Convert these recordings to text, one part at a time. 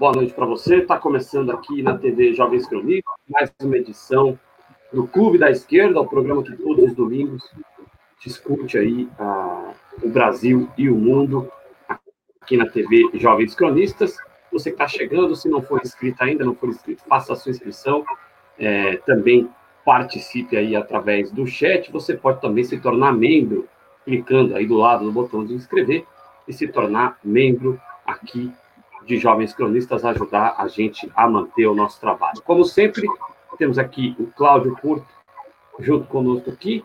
Boa noite para você. Está começando aqui na TV Jovens Cronistas, mais uma edição do Clube da Esquerda, o programa que todos os domingos discute aí uh, o Brasil e o mundo aqui na TV Jovens Cronistas. Você que está chegando, se não for inscrito ainda, não for inscrito, faça a sua inscrição. É, também participe aí através do chat. Você pode também se tornar membro, clicando aí do lado do botão de inscrever e se tornar membro aqui de Jovens Cronistas, ajudar a gente a manter o nosso trabalho. Como sempre, temos aqui o Cláudio Porto, junto conosco aqui,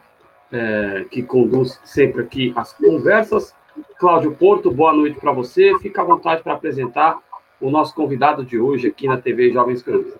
é, que conduz sempre aqui as conversas. Cláudio Porto, boa noite para você. Fica à vontade para apresentar o nosso convidado de hoje aqui na TV Jovens Cronistas.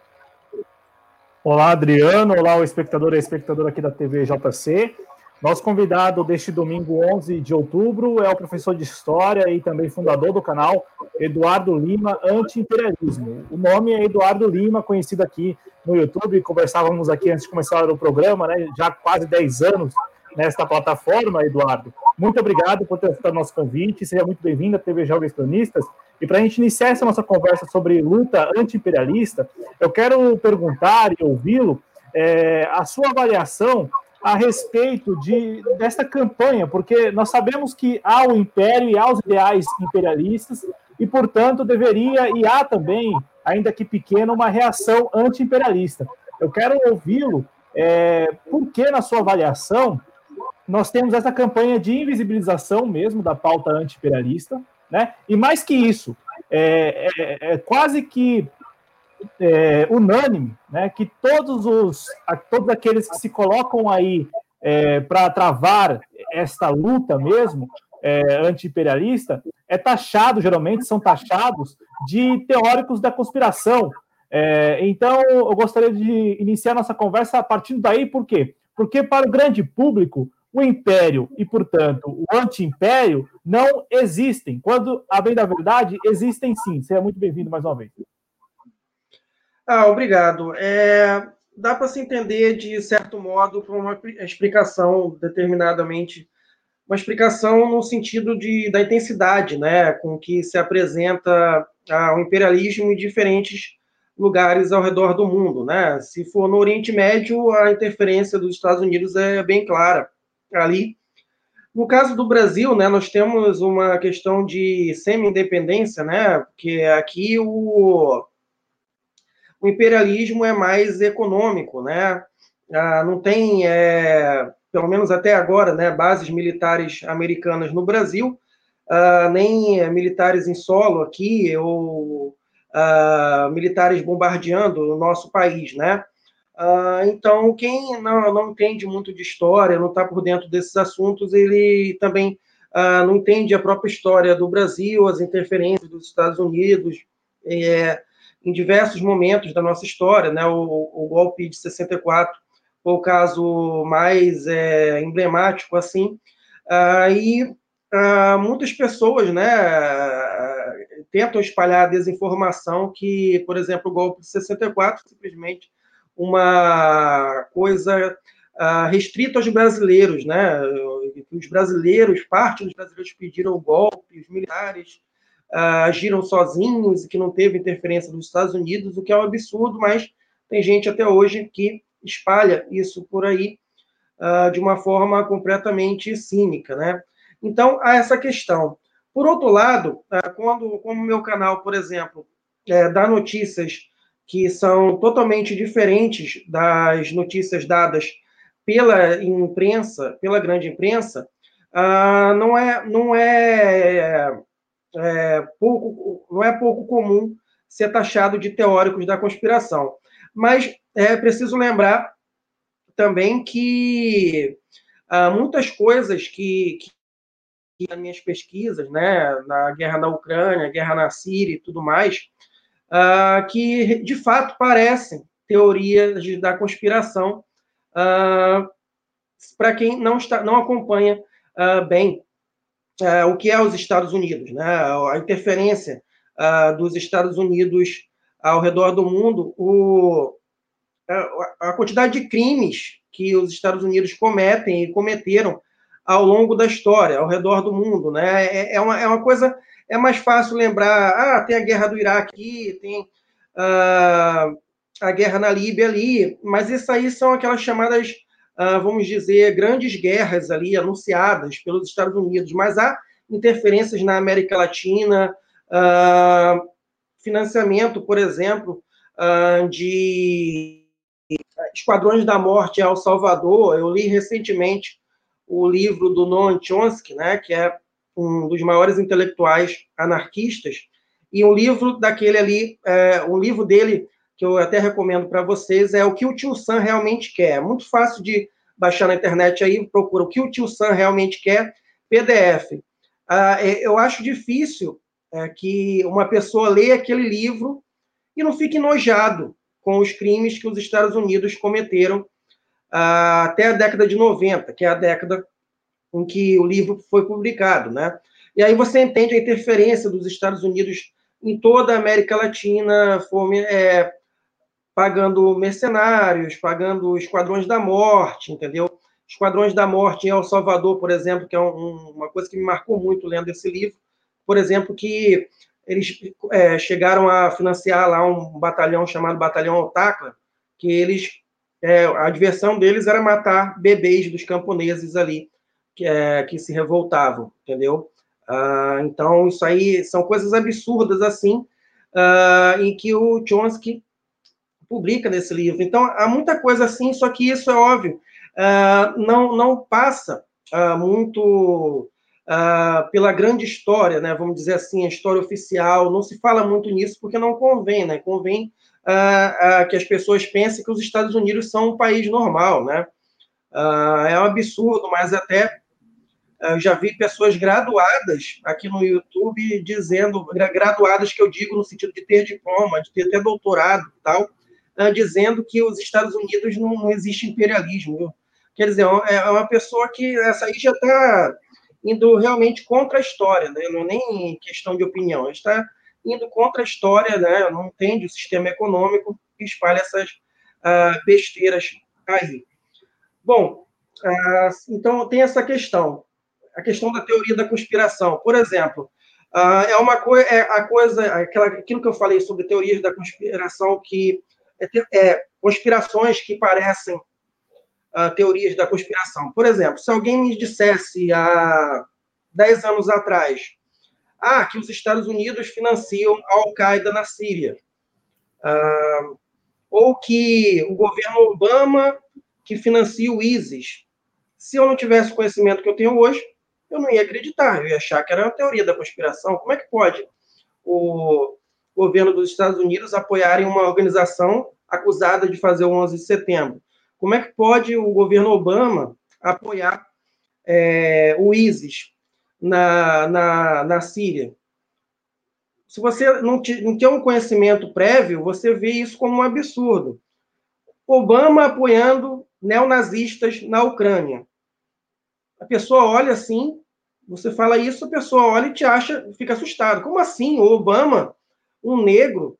Olá, Adriano. Olá, o espectador e a espectadora aqui da TV JC. Nosso convidado deste domingo 11 de outubro é o professor de História e também fundador do canal Eduardo Lima Anti-Imperialismo. O nome é Eduardo Lima, conhecido aqui no YouTube. Conversávamos aqui antes de começar o programa, né? Já quase 10 anos nesta plataforma, Eduardo. Muito obrigado por ter aceitado nosso convite. Seja muito bem-vindo à TV Jovens Cronistas. E para a gente iniciar essa nossa conversa sobre luta anti-imperialista, eu quero perguntar e ouvi-lo é, a sua avaliação a respeito de, desta campanha, porque nós sabemos que há o império e há os ideais imperialistas, e, portanto, deveria e há também, ainda que pequena, uma reação anti-imperialista. Eu quero ouvi-lo, é, por que, na sua avaliação, nós temos essa campanha de invisibilização mesmo da pauta anti-imperialista, né? e mais que isso, é, é, é quase que é, unânime, né, que todos os todos aqueles que se colocam aí é, para travar esta luta mesmo é, anti-imperialista é taxado, geralmente são taxados de teóricos da conspiração. É, então, eu gostaria de iniciar nossa conversa a partir daí, por quê? Porque para o grande público, o império e, portanto, o anti-império não existem. Quando, a bem da verdade, existem sim. Seja muito bem-vindo mais uma vez. Ah, obrigado. É, dá para se entender, de certo modo, por uma explicação determinadamente, uma explicação no sentido de, da intensidade né, com que se apresenta ah, o imperialismo em diferentes lugares ao redor do mundo. Né? Se for no Oriente Médio, a interferência dos Estados Unidos é bem clara ali. No caso do Brasil, né, nós temos uma questão de semi-independência, né, porque aqui o, o imperialismo é mais econômico, né? Ah, não tem, é, pelo menos até agora, né, bases militares americanas no Brasil, ah, nem militares em solo aqui, ou ah, militares bombardeando o nosso país, né? Ah, então, quem não, não, entende muito de história, não está por dentro desses assuntos, ele também ah, não entende a própria história do Brasil, as interferências dos Estados Unidos, é, em diversos momentos da nossa história, né? O, o golpe de 64 foi o caso mais é, emblemático, assim, ah, e ah, muitas pessoas, né, tentam espalhar desinformação que, por exemplo, o golpe de 64 simplesmente uma coisa ah, restrita aos brasileiros, né? Os brasileiros, parte dos brasileiros pediram o golpe, os militares agiram sozinhos e que não teve interferência dos Estados Unidos, o que é um absurdo, mas tem gente até hoje que espalha isso por aí uh, de uma forma completamente cínica, né? Então, há essa questão. Por outro lado, uh, quando, como o meu canal, por exemplo, é, dá notícias que são totalmente diferentes das notícias dadas pela imprensa, pela grande imprensa, uh, não é, não é é, pouco, não é pouco comum ser taxado de teóricos da conspiração. Mas é preciso lembrar também que há muitas coisas que, que nas minhas pesquisas, né, na guerra na Ucrânia, guerra na Síria e tudo mais, uh, que de fato parecem teorias da conspiração uh, para quem não está, não acompanha uh, bem uh, o que é os Estados Unidos, né? a interferência uh, dos Estados Unidos ao redor do mundo, o, a, a, quantidade de crimes que os Estados Unidos cometem e cometeram ao longo da história, ao redor do mundo. Né? É, é, uma, é uma coisa, é mais fácil lembrar, ah, tem a guerra do Iraque, tem uh, a guerra na Líbia ali, mas isso aí são aquelas chamadas, vamos dizer, grandes guerras ali, anunciadas pelos Estados Unidos, mas há interferências na América Latina, uh, financiamento, por exemplo, de Esquadrões da Morte ao Salvador. Eu li recentemente o livro do Noam Chomsky, né, que é um dos maiores intelectuais anarquistas, e um livro daquele ali, é, um livro dele que eu até recomendo para vocês é o que o tio Sam realmente quer. É muito fácil de baixar na internet aí, procura o que o tio Sam realmente quer, PDF. Ah, é, eu acho difícil é, que uma pessoa leia aquele livro e não fique enojado com os crimes que os Estados Unidos cometeram até a década de 90, que é a década em que o livro foi publicado, né? E aí você entende a interferência dos Estados Unidos em toda a América Latina, é, pagando mercenários, pagando esquadrões da morte, entendeu? Esquadrões da Morte em El Salvador, por exemplo, que é um, uma coisa que me marcou muito lendo esse livro, por exemplo, que eles é, chegaram a financiar lá um batalhão chamado Batalhão Otacla, que eles é, a diversão deles era matar bebês dos camponeses ali, que, é, que se revoltavam, entendeu? Ah, então, isso aí são coisas absurdas, assim, ah, em que o Chomsky publica nesse livro. Então, há muita coisa assim, só que isso é óbvio, ah, não, não passa ah, muito ah, pela grande história, né? Vamos dizer assim, a história oficial, não se fala muito nisso porque não convém, né? Convém uh, uh, que as pessoas pensem que os Estados Unidos são um país normal, né? Uh, é um absurdo, mas até eu já vi pessoas graduadas aqui no YouTube dizendo, graduadas que eu digo no sentido de ter diploma, de ter até doutorado e tal, dizendo que os Estados Unidos não, não existe imperialismo. Quer dizer, é, é uma pessoa que essa aí já está indo realmente contra a história, né? não é nem questão de opinião, está indo contra a história, né? não entende o sistema econômico e espalha essas uh, besteiras aí. Bom, uh, então tem essa questão, a questão da teoria da conspiração. Por exemplo, uh, é uma coisa, é a coisa, aquela, aquilo que eu falei sobre teorias da conspiração que é, é conspirações que parecem teorias da conspiração. Por exemplo, se alguém me dissesse há 10 anos atrás ah, que os Estados Unidos financiam a Al-Qaeda na Síria. Ah, ou que o governo Obama que financia o ISIS. Se eu não tivesse o conhecimento que eu tenho hoje, eu não ia acreditar, eu ia achar que era uma teoria da conspiração. Como é que pode o governo dos Estados Unidos apoiarem uma organização acusada de fazer o 11 de setembro? Como é que pode o governo Obama apoiar é, o ISIS? na, na, na Síria. Se você não, te, não tem um conhecimento prévio, você vê isso como um absurdo. Obama apoiando neonazistas na Ucrânia. A pessoa olha assim, você fala isso, a pessoa olha e te acha, fica assustado. Como assim? O Obama, um negro,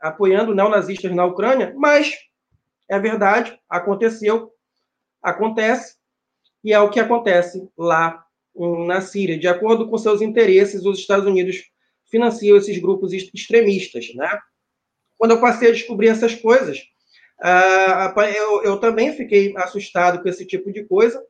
apoiando neonazistas na Ucrânia? Mas é verdade, aconteceu, acontece, e é o que acontece lá na Síria. De acordo com seus interesses, os Estados Unidos financiam esses grupos extremistas, né? Quando eu passei a descobrir essas coisas, eu, eu, também fiquei assustado com esse tipo de coisa.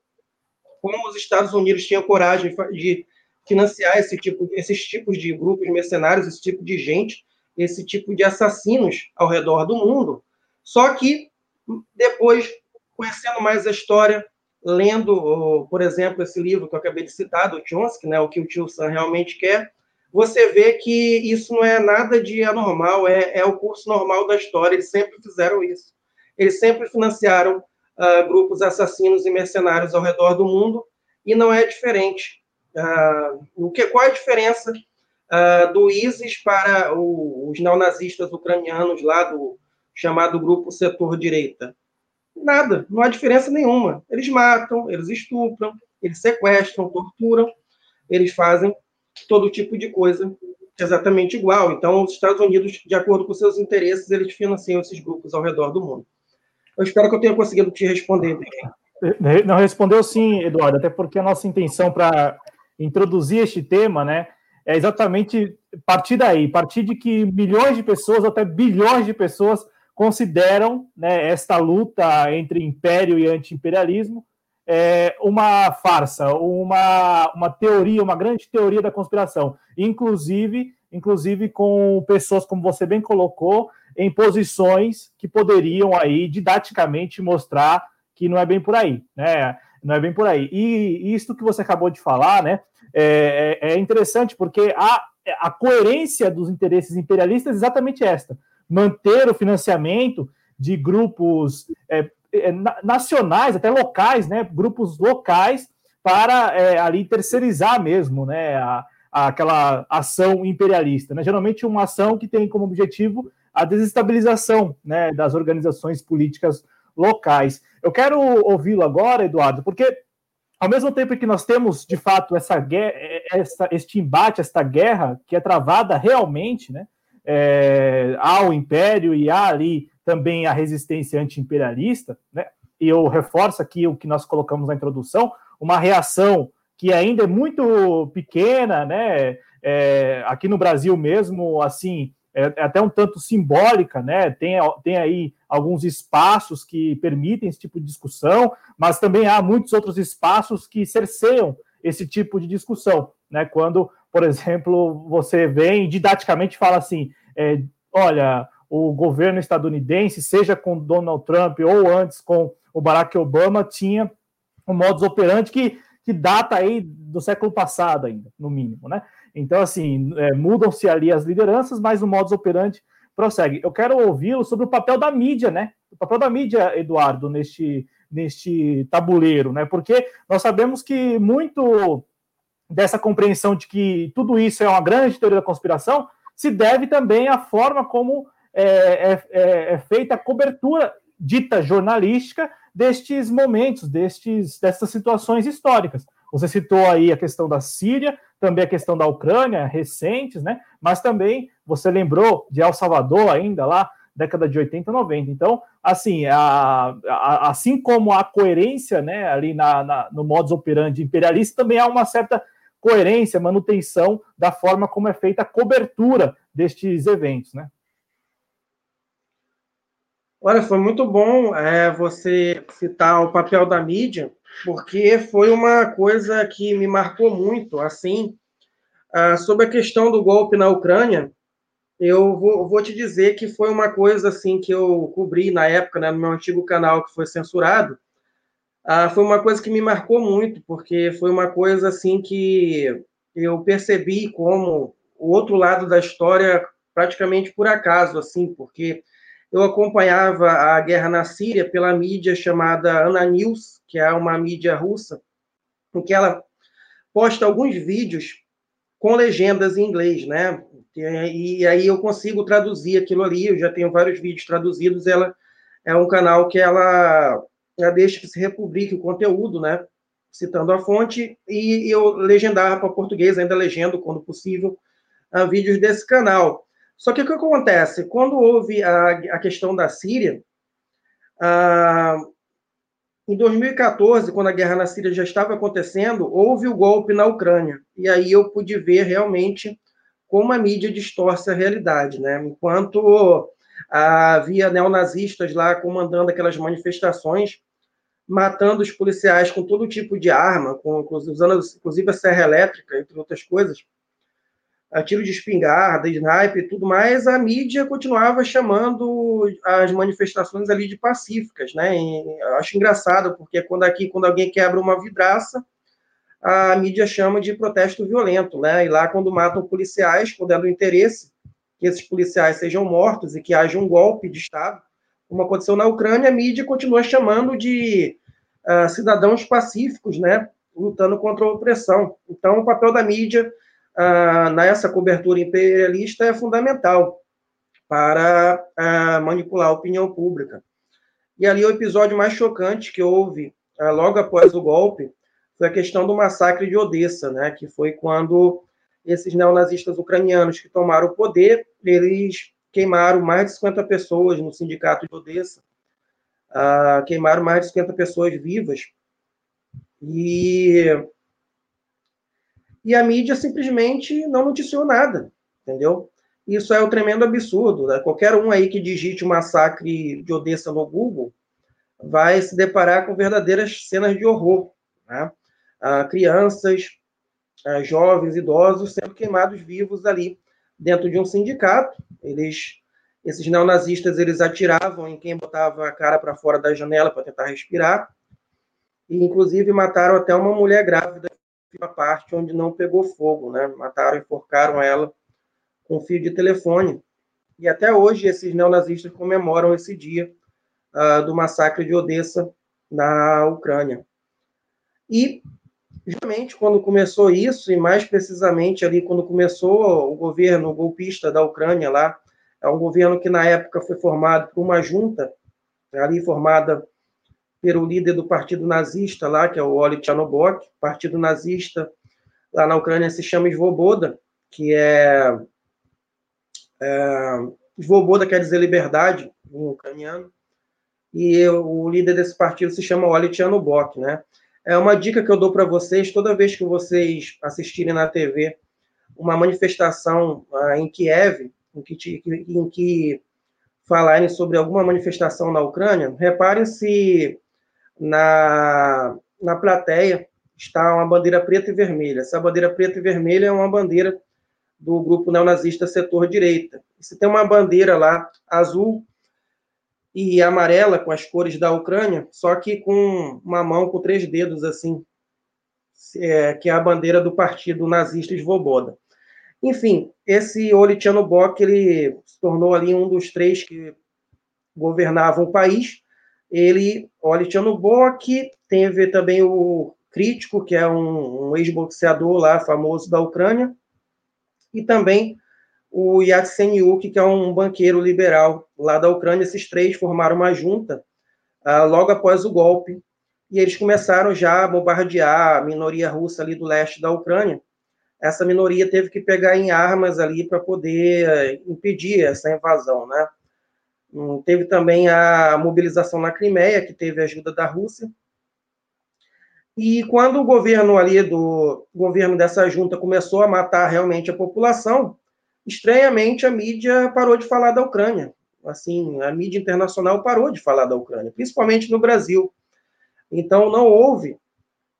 Como os Estados Unidos tinham coragem de financiar esse tipo, esses tipos de grupos mercenários, esse tipo de gente, esse tipo de assassinos ao redor do mundo. Só que depois, conhecendo mais a história, lendo, por exemplo, esse livro que eu acabei de citar, do Chomsky, né, o que o Tio Sam realmente quer, você vê que isso não é nada de anormal, é, é o curso normal da história, eles sempre fizeram isso. Eles sempre financiaram uh, grupos assassinos e mercenários ao redor do mundo, e não é diferente. Uh, o que, qual é a diferença uh, do ISIS para o, os neonazistas ucranianos lá do chamado grupo setor direita? Nada, não há diferença nenhuma. Eles matam, eles estupram, eles sequestram, torturam, eles fazem todo tipo de coisa exatamente igual. Então, os Estados Unidos, de acordo com seus interesses, eles financiam esses grupos ao redor do mundo. Eu espero que eu tenha conseguido te responder. Não respondeu sim, Eduardo, até porque a nossa intenção para introduzir este tema, né, é exatamente partir daí, partir de que milhões de pessoas, até bilhões de pessoas, consideram né, esta luta entre império e anti-imperialismo é, uma farsa, uma, uma teoria, uma grande teoria da conspiração, inclusive, inclusive com pessoas, como você bem colocou, em posições que poderiam aí didaticamente mostrar que não é bem por aí, né? Não é bem por aí. E isso que você acabou de falar, né? É, é, é interessante porque a, a coerência dos interesses imperialistas é exatamente esta: manter o financiamento de grupos é, é nacionais, até locais, né? Grupos locais para é, ali terceirizar mesmo, né? A, a, aquela ação imperialista, né? Geralmente uma ação que tem como objetivo a desestabilização, né? Das organizações políticas locais. Eu quero ouvi-lo agora, Eduardo, porque ao mesmo tempo que nós temos, de fato, essa guerra, essa, este embate, esta guerra que é travada realmente, né, é, ao Império e há ali também a resistência anti-imperialista, né, e eu reforço aqui o que nós colocamos na introdução, uma reação que ainda é muito pequena, né, é, aqui no Brasil mesmo, assim, é, é, até um tanto simbólica, né? Tem, tem aí alguns espaços que permitem esse tipo de discussão, mas também há muitos outros espaços que cerceiam esse tipo de discussão, né? Quando, por exemplo, você vem didaticamente fala assim: é, olha, o governo estadunidense, seja com Donald Trump ou antes com o Barack Obama, tinha um modus operandi que, que data aí do século passado ainda, no mínimo, né? Então, assim, é, mudam-se ali as lideranças, mas o modus operandi prossegue. Eu quero ouvi-lo sobre o papel da mídia, né? O papel da mídia, Eduardo, neste, neste tabuleiro, né? Porque nós sabemos que muito dessa compreensão de que tudo isso é uma grande teoria da conspiração se deve também à forma como é, é, é, é feita a cobertura dita jornalística destes momentos, destes, dessas situações históricas. Você citou aí a questão da Síria, também a questão da Ucrânia, recentes, né? Mas também você lembrou de El Salvador ainda lá, década de 80, 90. Então, assim, a, a, assim como a coerência, né, ali na, na, no modus operandi imperialista, também há uma certa coerência, manutenção da forma como é feita a cobertura destes eventos, né? Olha, foi muito bom é, você citar o papel da mídia, porque foi uma coisa que me marcou muito, assim, ah, sobre a questão do golpe na Ucrânia, eu vou, vou, te dizer que foi uma coisa, assim, que eu cobri na época, né, no meu antigo canal que foi censurado, ah, foi uma coisa que me marcou muito, porque foi uma coisa, assim, que eu percebi como o outro lado da história praticamente por acaso, assim, porque eu acompanhava a guerra na Síria pela mídia chamada Ananews, que é uma mídia russa, em que ela posta alguns vídeos com legendas em inglês, né? E, aí eu consigo traduzir aquilo ali, eu já tenho vários vídeos traduzidos, ela é um canal que ela, ela deixa que se republique o conteúdo, né? Citando a fonte, e eu legendava para português, ainda legendo, quando possível, uh, vídeos desse canal. Só que o que acontece? Quando houve a, a questão da Síria, ah, em 2014, quando a guerra na Síria já estava acontecendo, houve o golpe na Ucrânia. E aí eu pude ver realmente como a mídia distorce a realidade. Né? Enquanto ah, havia neonazistas lá comandando aquelas manifestações, matando os policiais com todo tipo de arma, com, usando inclusive a serra elétrica, entre outras coisas, tiro de espingarda, sniper e tudo mais, a mídia continuava chamando as manifestações ali de pacíficas, né? E acho engraçado, porque quando aqui, quando alguém quebra uma vidraça, a mídia chama de protesto violento, né? E lá, quando matam policiais, quando é do interesse que esses policiais sejam mortos e que haja um golpe de Estado, como aconteceu na Ucrânia, a mídia continua chamando de uh, cidadãos pacíficos, né? Lutando contra a opressão. Então, o papel da mídia ah, nessa cobertura imperialista é fundamental para ah, manipular a opinião pública. E ali o episódio mais chocante que houve ah, logo após o golpe foi a questão do massacre de Odessa, né, que foi quando esses neonazistas ucranianos que tomaram o poder, eles queimaram mais de 50 pessoas no sindicato de Odessa, Uh, queimaram mais de 50 pessoas vivas. E, e a mídia simplesmente não noticiou nada, entendeu? Isso é um tremendo absurdo. Né? Qualquer um aí que digite o massacre de Odessa no Google vai se deparar com verdadeiras cenas de horror. Né? Ah, crianças, ah, jovens, idosos sendo queimados vivos ali dentro de um sindicato. Eles, esses neonazistas, eles atiravam em quem botava a cara para fora da janela para tentar respirar. E, inclusive, mataram até uma mulher grávida uma parte onde não pegou fogo, né? Mataram, enforcaram ela com fio de telefone. E até hoje esses neonazistas comemoram esse dia uh, do massacre de Odessa na Ucrânia. E justamente quando começou isso, e mais precisamente ali quando começou o governo golpista da Ucrânia lá, é um governo que na época foi formado por uma junta, ali formada pelo líder do partido nazista lá, que é o Oli Chanobok, partido nazista lá na Ucrânia se chama Svoboda, que é, é Svoboda quer dizer liberdade em ucraniano, e o líder desse partido se chama Oli Chanobok, né? É uma dica que eu dou para vocês, toda vez que vocês assistirem na TV uma manifestação uh, em Kiev, em que, em que falarem sobre alguma manifestação na Ucrânia, reparem se na, na plateia está uma bandeira preta e vermelha. Essa bandeira preta e vermelha é uma bandeira do grupo neonazista Setor Direita. se tem uma bandeira lá azul e amarela com as cores da Ucrânia, só que com uma mão com três dedos assim, é, que é a bandeira do partido nazista Svoboda. Enfim, esse Olitiano Bock, ele se tornou ali um dos três que governavam o país. Ele, Olitiano Bock, teve também o Crítico, que é um, um ex-boxeador lá, famoso da Ucrânia, e também o Yatsenyuk, que é um banqueiro liberal lá da Ucrânia. Esses três formaram uma junta uh, logo após o golpe, e eles começaram já a bombardear a minoria russa ali do leste da Ucrânia. Essa minoria teve que pegar em armas ali para poder eh, impedir essa invasão, né? Teve também a mobilização na Crimeia, que teve a ajuda da Rússia. E quando o governo ali do governo dessa junta começou a matar realmente a população, estranhamente, a mídia parou de falar da Ucrânia. Assim, a mídia internacional parou de falar da Ucrânia, principalmente no Brasil. Então, não houve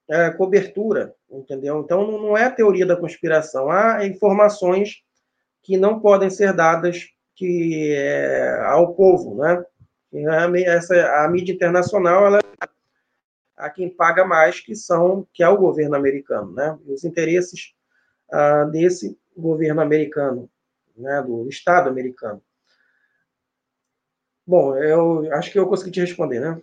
é, cobertura, entendeu? Então, não é teoria da conspiração. Há informações que não podem ser dadas que, é, ao povo, né? A, essa, a mídia internacional, ela a quem paga mais, que são que é o governo americano, né? Os interesses ah, desse governo americano, né, do Estado americano. Bom, eu acho que eu consegui te responder, né?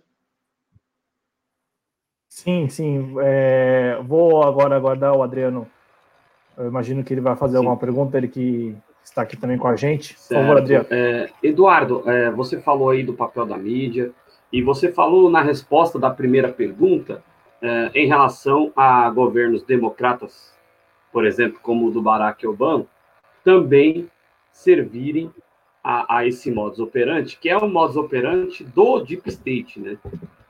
Sim, sim. É, vou agora aguardar o Adriano. Eu imagino que ele vai fazer sim. alguma pergunta, ele que está aqui também com a gente. Por certo. favor, Adriano. É, Eduardo, é, você falou aí do papel da mídia, e você falou na resposta da primeira pergunta é, em relação a governos democratas, por exemplo, como o do Barack Obama, também servirem a, a, esse modus operandi, que é o modus operandi do Deep State, né?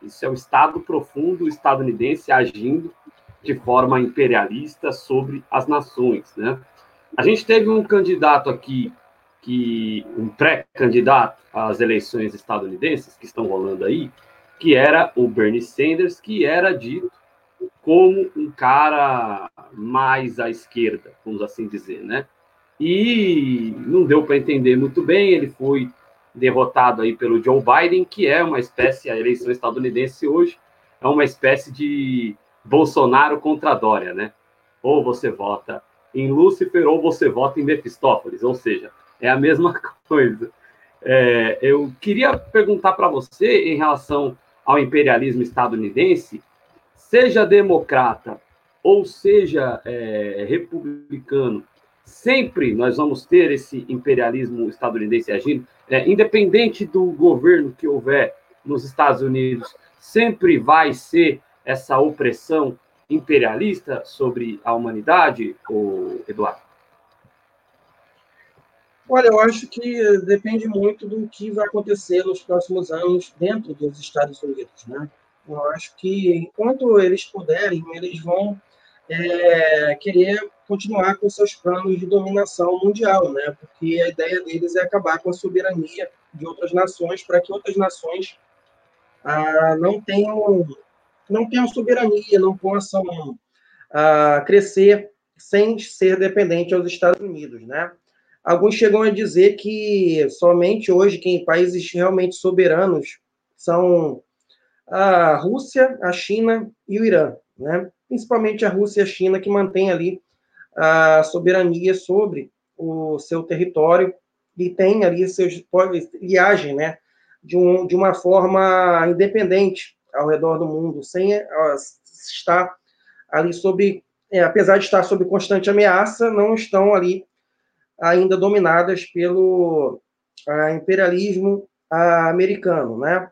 Isso é o Estado profundo estadunidense agindo de forma imperialista sobre as nações, né? A gente teve um candidato aqui, que um pré-candidato às eleições estadunidenses que estão rolando aí, que era o Bernie Sanders, que era dito como um cara mais à esquerda, vamos assim dizer, né? e não deu para entender muito bem. Ele foi derrotado aí pelo Joe Biden, que é uma espécie, a eleição estadunidense hoje é uma espécie de Bolsonaro contra Dória, né? Ou você vota em Lúcifer ou você vota em Mephistófeles, ou seja, é a mesma coisa. É, eu queria perguntar para você em relação ao imperialismo estadunidense, seja democrata ou seja é, republicano, sempre nós vamos ter esse imperialismo estadunidense agindo, é, independente do governo que houver nos Estados Unidos, sempre vai ser essa opressão imperialista sobre a humanidade, o Eduardo? Olha, eu acho que depende muito do que vai acontecer nos próximos anos dentro dos Estados Unidos, né? Eu acho que enquanto eles puderem, eles vão é, querer continuar com seus planos de dominação mundial, né? Porque a ideia deles é acabar com a soberania de outras nações para que outras nações ah, não tenham não tenham soberania, não possam ah, crescer sem ser dependente aos Estados Unidos, né? Alguns chegam a dizer que somente hoje quem países realmente soberanos são a Rússia, a China e o Irã, né? Principalmente a Rússia e a China que mantêm ali a soberania sobre o seu território e tem ali seus e agem, né? De, um, de uma forma independente ao redor do mundo, sem estar ali sob, é, apesar de estar sob constante ameaça, não estão ali ainda dominadas pelo uh, imperialismo uh, americano, né?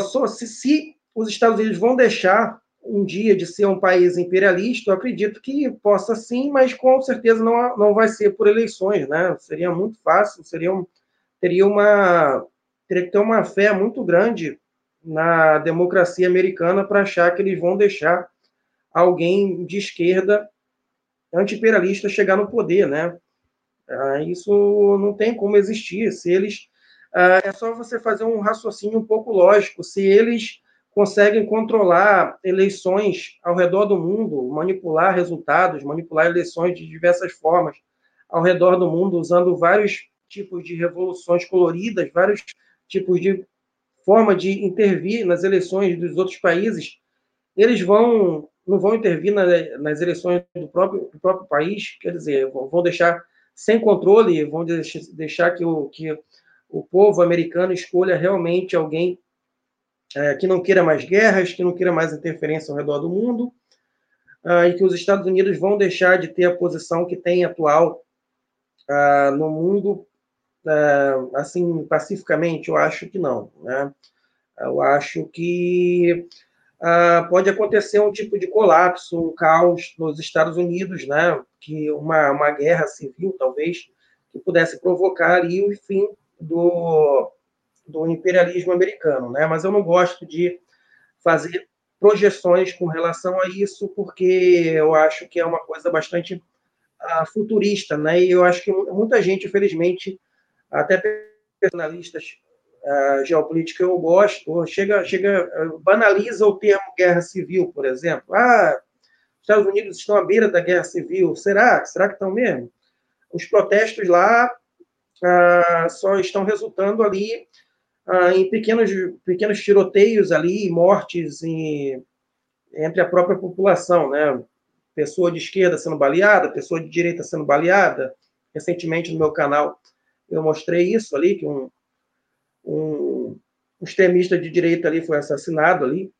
só, se, se os Estados Unidos vão deixar um dia de ser um país imperialista, eu acredito que possa sim, mas com certeza não, não vai ser por eleições, né? Seria muito fácil, seria um, teria uma teria que ter uma fé muito grande na democracia americana para achar que eles vão deixar alguém de esquerda anti-imperialista chegar no poder, né? Ah, isso não tem como existir. Se eles ah, é só você fazer um raciocínio um pouco lógico. Se eles conseguem controlar eleições ao redor do mundo, manipular resultados, manipular eleições de diversas formas ao redor do mundo, usando vários tipos de revoluções coloridas, vários tipos de forma de intervir nas eleições dos outros países, eles vão não vão intervir na, nas eleições do próprio, do próprio país, quer dizer, vão deixar sem controle, vão deixar que o, que o povo americano escolha realmente alguém é, que não queira mais guerras, que não queira mais interferência ao redor do mundo, uh, e que os Estados Unidos vão deixar de ter a posição que tem atual uh, no mundo uh, assim, pacificamente, eu acho que não. Né? Eu acho que uh, pode acontecer um tipo de colapso, um caos nos Estados Unidos, né? que uma, uma guerra civil, talvez, que pudesse provocar ali o fim do, do imperialismo americano. Né? Mas eu não gosto de fazer projeções com relação a isso, porque eu acho que é uma coisa bastante uh, futurista, né? E eu acho que muita gente, infelizmente, até personalistas uh, geopolítica eu gosto, chega, chega, banaliza o termo guerra civil, por exemplo. Ah, os Estados Unidos estão à beira da guerra civil. Será? Será que estão mesmo? Os protestos lá uh, só estão resultando ali em pequenos, pequenos tiroteios ali, mortes em, entre a própria população, né? Pessoa de esquerda sendo baleada, pessoa de direita sendo baleada. Recentemente no meu canal eu mostrei isso ali, que um, um, um extremista de direita ali foi assassinado ali,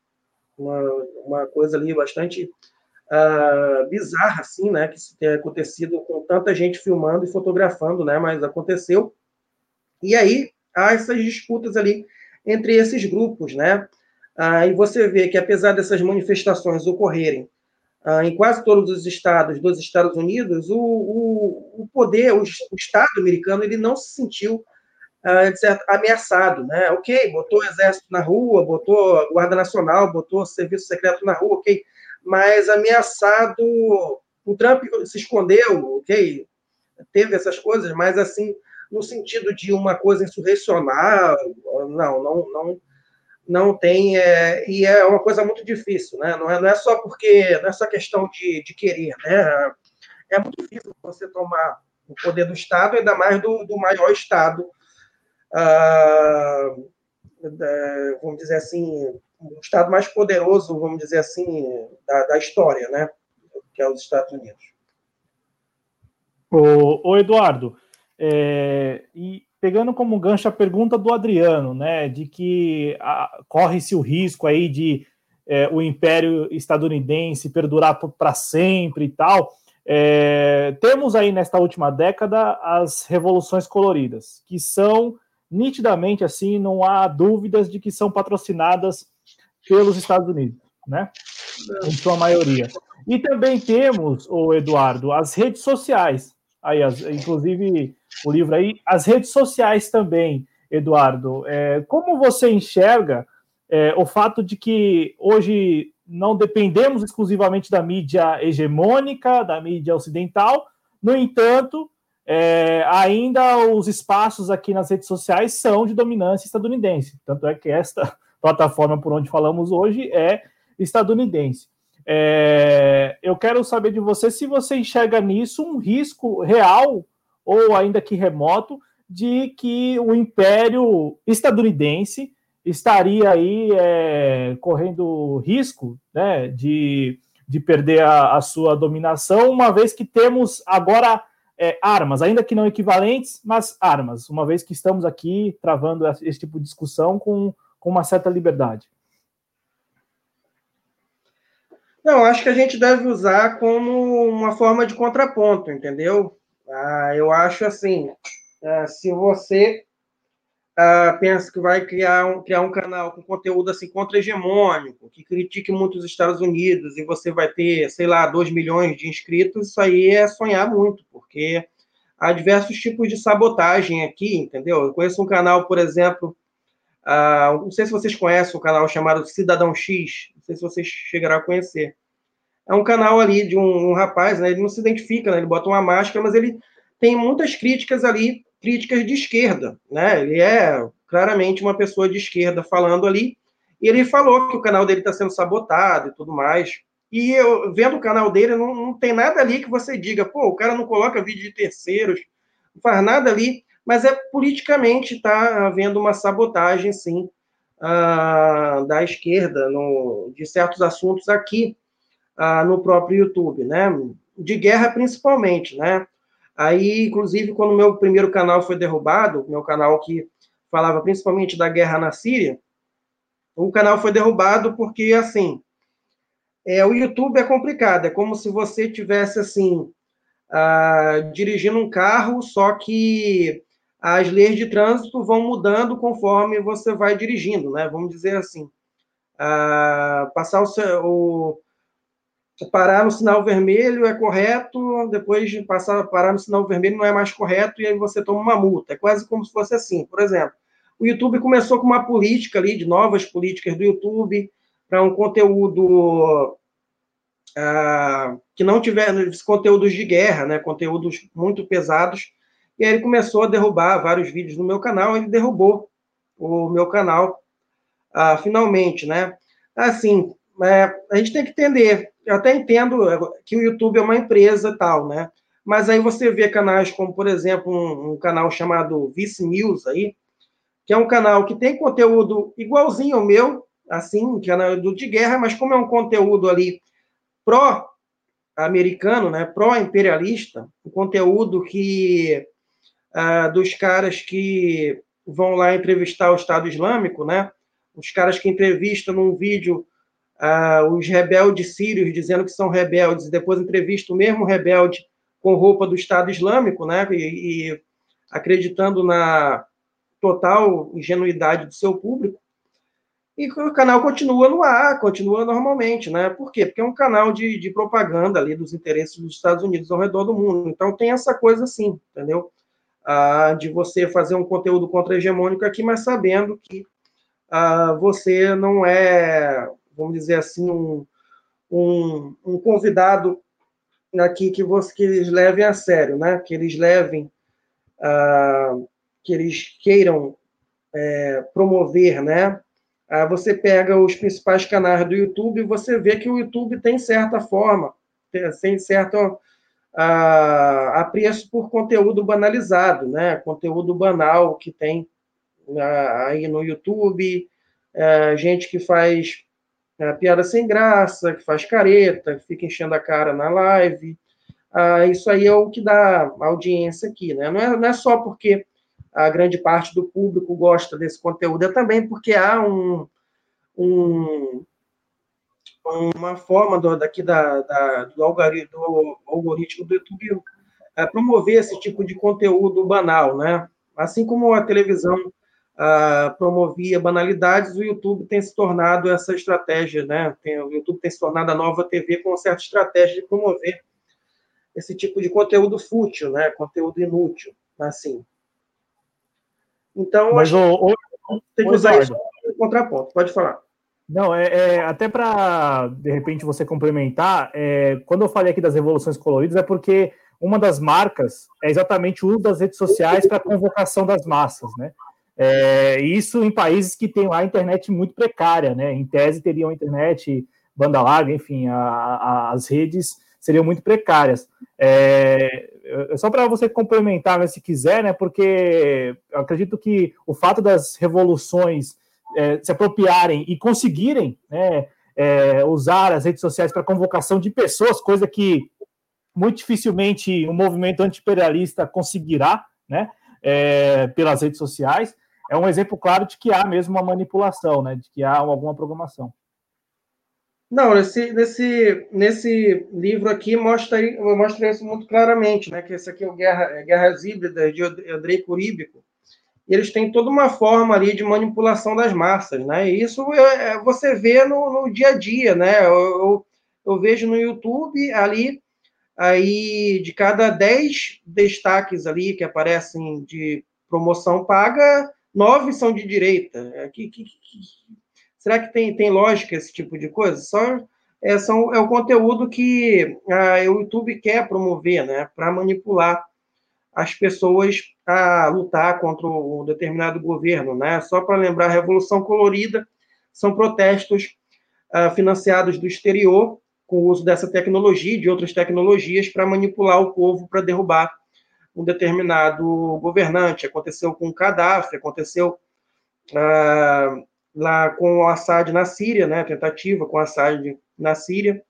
uma, uma coisa ali bastante uh, bizarra, assim, né, que isso tenha acontecido com tanta gente filmando e fotografando, né, mas aconteceu. E aí há essas disputas ali entre esses grupos, né, uh, e você vê que apesar dessas manifestações ocorrerem em quase todos os estados dos Estados Unidos, o, o, o poder, o, o, Estado americano, ele não se sentiu uh, certo, ameaçado, né? Ok, botou o exército na rua, botou a Guarda Nacional, botou o serviço secreto na rua, ok, mas ameaçado, o Trump se escondeu, ok, teve essas coisas, mas assim, no sentido de uma coisa insurrecional, não, não, não não tem, é, e é uma coisa muito difícil, né? Não é, não é só porque, não é questão de, de querer, né? É muito difícil você tomar o poder do Estado, ainda mais do, do maior Estado, ah, da, vamos dizer assim, o Estado mais poderoso, vamos dizer assim, da, da história, né? Que é os Estados Unidos. O, o Eduardo, é, e pegando como gancho a pergunta do Adriano, né, de que corre-se o risco aí de é, o Império Estadunidense perdurar para sempre e tal. É, temos aí nesta última década as revoluções coloridas, que são nitidamente assim, não há dúvidas de que são patrocinadas pelos Estados Unidos, né? Em sua maioria. E também temos, o Eduardo, as redes sociais, aí, as, inclusive o livro aí, as redes sociais também, Eduardo. É, como você enxerga é, o fato de que hoje não dependemos exclusivamente da mídia hegemônica, da mídia ocidental, no entanto, é, ainda os espaços aqui nas redes sociais são de dominância estadunidense. Tanto é que esta plataforma por onde falamos hoje é estadunidense. É, eu quero saber de você se você enxerga nisso um risco real ou ainda que remoto de que o império estadunidense estaria aí é, correndo risco né, de, de perder a, a, sua dominação, uma vez que temos agora é, armas, ainda que não equivalentes, mas armas, uma vez que estamos aqui travando esse tipo de discussão com, com uma certa liberdade. Não, acho que a gente deve usar como uma forma de contraponto, entendeu? Ah, eu acho assim, ah, se você ah, pensa que vai criar um, criar um canal com conteúdo assim contra-hegemônico, que critique muito os Estados Unidos e você vai ter, sei lá, 2 milhões de inscritos, isso aí é sonhar muito, porque há diversos tipos de sabotagem aqui, entendeu? Eu conheço um canal, por exemplo, Uh, não sei se vocês conhecem um canal chamado Cidadão X, não sei se vocês chegarão a conhecer. É um canal ali de um, um rapaz, né, ele não se identifica, né, ele bota uma máscara, mas ele tem muitas críticas ali, críticas de esquerda. Né, ele é claramente uma pessoa de esquerda falando ali, e ele falou que o canal dele está sendo sabotado e tudo mais. E eu, vendo o canal dele, não, não tem nada ali que você diga, pô, o cara não coloca vídeo de terceiros, não faz nada ali mas é politicamente está havendo uma sabotagem, sim, uh, da esquerda no, de certos assuntos aqui uh, no próprio YouTube, né? De guerra principalmente, né? Aí, inclusive, quando meu primeiro canal foi derrubado, meu canal que falava principalmente da guerra na Síria, o canal foi derrubado porque, assim, é, o YouTube é complicado, é como se você tivesse, assim, uh, dirigindo um carro, só que as leis de trânsito vão mudando conforme você vai dirigindo, né? Vamos dizer assim. Ah, passar o, o, parar no sinal vermelho é correto, depois de passar parar no sinal vermelho não é mais correto e aí você toma uma multa. É quase como se fosse assim. Por exemplo, o YouTube começou com uma política ali de novas políticas do YouTube para um conteúdo ah, que não tiver conteúdos de guerra, né? Conteúdos muito pesados e aí ele começou a derrubar vários vídeos no meu canal, ele derrubou o meu canal, ah, finalmente, né? Assim, é, a gente tem que entender, eu até entendo que o YouTube é uma empresa e tal, né? Mas aí você vê canais como, por exemplo, um, um canal chamado Vice News aí, que é um canal que tem conteúdo igualzinho ao meu, assim, canal de guerra, mas como é um conteúdo ali pró-americano, né, pró-imperialista, um conteúdo que ah, dos caras que vão lá entrevistar o Estado Islâmico, né? Os caras que entrevistam num vídeo ah, os rebeldes sírios dizendo que são rebeldes e depois entrevistam o mesmo rebelde com roupa do Estado Islâmico, né? E, e acreditando na total ingenuidade do seu público. E o canal continua no ar, continua normalmente, né? Por quê? Porque é um canal de, de propaganda ali dos interesses dos Estados Unidos ao redor do mundo. Então tem essa coisa assim, entendeu? Ah, de você fazer um conteúdo contra-hegemônico aqui, mas sabendo que ah, você não é, vamos dizer assim, um, um, um convidado aqui que, você, que eles levem a sério, né? Que eles levem, ah, que eles queiram é, promover, né? Você pega os principais canais do YouTube e você vê que o YouTube tem certa forma, tem certa a, a preço por conteúdo banalizado, né? Conteúdo banal que tem aí no YouTube, é, gente que faz é, piada sem graça, que faz careta, que fica enchendo a cara na live. Ah, isso aí é o que dá audiência aqui, né? Não é, não é só porque a grande parte do público gosta desse conteúdo, é também porque há um, um, uma forma do, daqui da, da do, algoritmo, do, algoritmo, do YouTube é, promover esse tipo de conteúdo banal, né? Assim como a televisão uh, promovia banalidades, o YouTube tem se tornado essa estratégia, né? Tem, o YouTube tem se tornado a nova TV com uma certa estratégia de promover esse tipo de conteúdo fútil, né? Conteúdo inútil, assim. Então, Mas o, o, tem que usar isso como contraponto. Pode falar. Não, é, é até para de repente você complementar. É, quando eu falei aqui das revoluções coloridas, é porque uma das marcas é exatamente o uso das redes sociais para convocação das massas, né? É, isso em países que têm a internet muito precária, né? Em tese teriam internet banda larga, enfim, a, a, as redes seriam muito precárias. É, só para você complementar, né, se quiser, né? Porque eu acredito que o fato das revoluções é, se apropriarem e conseguirem né, é, usar as redes sociais para convocação de pessoas, coisa que muito dificilmente o um movimento anti-imperialista conseguirá, né, é, pelas redes sociais, é um exemplo claro de que há mesmo uma manipulação, né, de que há alguma programação. Não, nesse, nesse, nesse livro aqui mostra, mostra isso muito claramente, né? Que esse aqui é o Guerra, Guerras Híbridas, de Andrei Curíbico, eles têm toda uma forma ali de manipulação das massas, né? E isso é, você vê no, no, dia a dia, né? Eu, eu, eu, vejo no YouTube ali, aí de cada 10 destaques ali que aparecem de promoção paga, nove são de direita. É, que, que, que, será que tem, tem lógica esse tipo de coisa? Só é, são, é o conteúdo que a, o YouTube quer promover, né? Para manipular as pessoas a lutar contra um determinado governo, né? Só para lembrar, a Revolução Colorida são protestos uh, financiados do exterior com o uso dessa tecnologia e de outras tecnologias para manipular o povo para derrubar um determinado governante. Aconteceu com o Gaddafi, aconteceu uh, lá com o Assad na Síria, né? Tentativa com o Assad na Síria.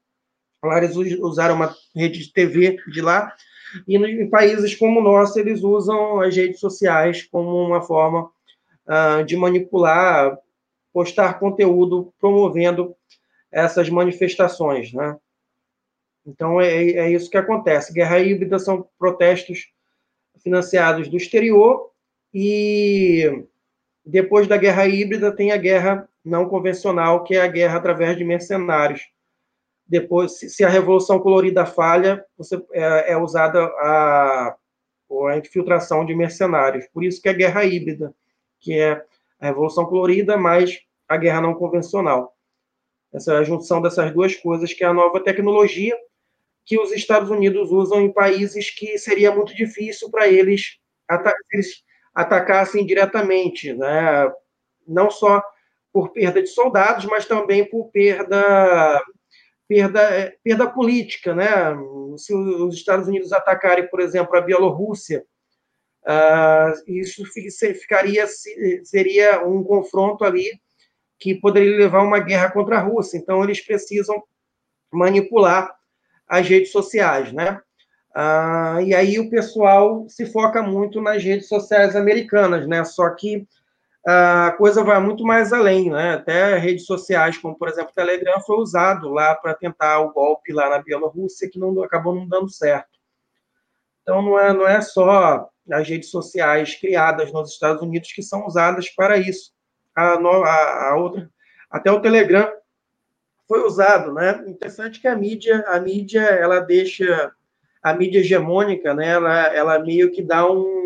Lá eles usaram uma rede de TV de lá e em países como o nosso, eles usam as redes sociais como uma forma uh, de manipular, postar conteúdo promovendo essas manifestações, né? Então, é, é isso que acontece. Guerra híbrida são protestos financiados do exterior e depois da guerra híbrida tem a guerra não convencional, que é a guerra através de mercenários depois, se a Revolução Colorida falha, você, é, é usada a, a infiltração de mercenários. Por isso que é a guerra híbrida, que é a Revolução Colorida mais a guerra não convencional. Essa é a junção dessas duas coisas, que é a nova tecnologia que os Estados Unidos usam em países que seria muito difícil para eles, ata eles atacassem diretamente, né? não só por perda de soldados, mas também por perda perda, é, perda política, né? Se os Estados Unidos atacarem, por exemplo, a Bielorrússia, uh, isso ficaria seria um confronto ali que poderia levar a uma guerra contra a Rússia. Então eles precisam manipular as redes sociais, né? Uh, e aí o pessoal se foca muito nas redes sociais americanas, né? Só que a coisa vai muito mais além, né? Até redes sociais, como por exemplo o Telegram, foi usado lá para tentar o golpe lá na Bielorrússia, que não acabou não dando certo. Então não é, não é só as redes sociais criadas nos Estados Unidos que são usadas para isso. A, a, a outra, até o Telegram foi usado, né? Interessante que a mídia, a mídia, ela deixa a mídia hegemônica, né? Ela, ela meio que dá um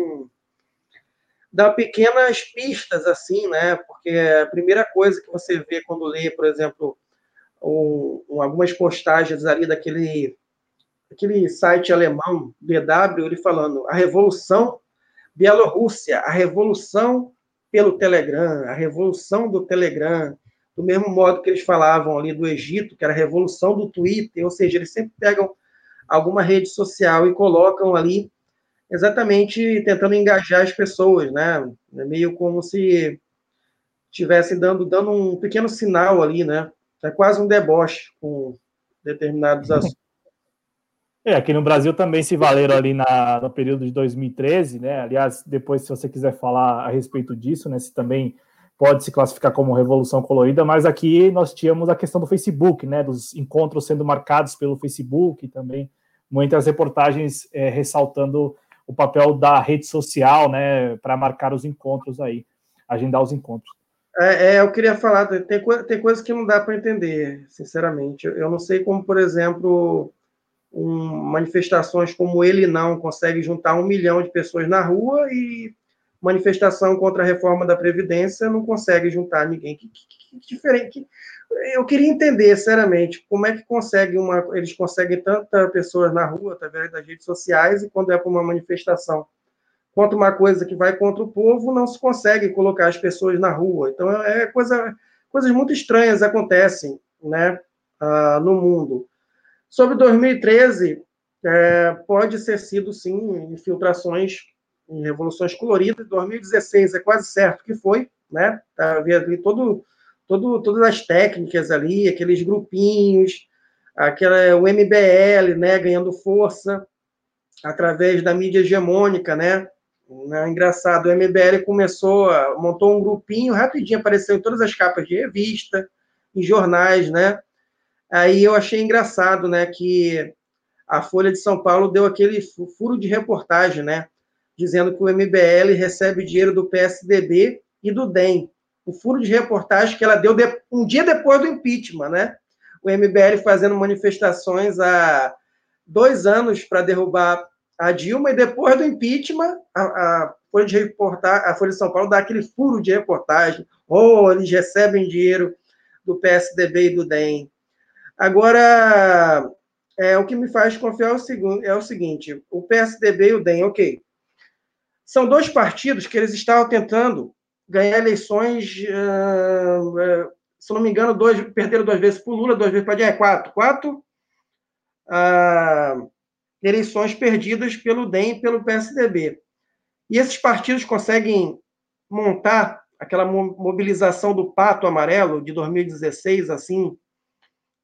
dá pequenas pistas assim, né? Porque a primeira coisa que você vê quando lê, por exemplo, um, algumas postagens ali daquele aquele site alemão BW, ele falando a revolução Bielorrússia, a revolução pelo Telegram, a revolução do Telegram, do mesmo modo que eles falavam ali do Egito, que era a revolução do Twitter, ou seja, eles sempre pegam alguma rede social e colocam ali exatamente tentando engajar as pessoas, né? É meio como se estivesse dando, dando um pequeno sinal ali, né? É quase um deboche com determinados assuntos. É, aqui no Brasil também se valeram ali na, no período de 2013, né? Aliás, depois, se você quiser falar a respeito disso, né? Se também pode se classificar como Revolução Colorida, mas aqui nós tínhamos a questão do Facebook, né? Dos encontros sendo marcados pelo Facebook também, muitas reportagens é, ressaltando o papel da rede social, né, para marcar os encontros aí, agendar os encontros. É, é eu queria falar, tem, tem coisas que não dá para entender, sinceramente. Eu não sei como, por exemplo, um, manifestações como ele não consegue juntar um milhão de pessoas na rua e manifestação contra a reforma da Previdência não consegue juntar ninguém. Que, que, que diferente. Eu queria entender, seriamente, como é que consegue uma, eles conseguem tantas pessoas na rua, através das redes sociais, e quando é para uma manifestação contra uma coisa que vai contra o povo, não se consegue colocar as pessoas na rua. Então, é coisa, coisas muito estranhas acontecem né, uh, no mundo. Sobre 2013, é, pode ter sido, sim, infiltrações em revoluções coloridas. 2016 é quase certo que foi, né? Havia ali todo, todo, todas as técnicas ali, aqueles grupinhos, aquela, o MBL, né, ganhando força através da mídia hegemônica, né? É engraçado, o MBL começou, montou um grupinho, rapidinho apareceu em todas as capas de revista, em jornais, né? Aí eu achei engraçado, né, que a Folha de São Paulo deu aquele furo de reportagem, né? dizendo que o MBL recebe dinheiro do PSDB e do DEM. O furo de reportagem que ela deu de, um dia depois do impeachment, né? O MBL fazendo manifestações há dois anos para derrubar a Dilma e depois do impeachment, a, a Folha de reportar, a Folha de São Paulo dá aquele furo de reportagem. Oh, eles recebem dinheiro do PSDB e do DEM. Agora, é, o que me faz confiar é o, seguinte, é o seguinte: o PSDB e o DEM, ok, são dois partidos que eles estavam tentando ganhar eleições, uh, se não me engano, dois, perderam duas vezes para o Lula, duas vezes para é quatro. Quatro uh, eleições perdidas pelo DEM e pelo PSDB. E esses partidos conseguem montar aquela mobilização do pato amarelo de 2016, assim,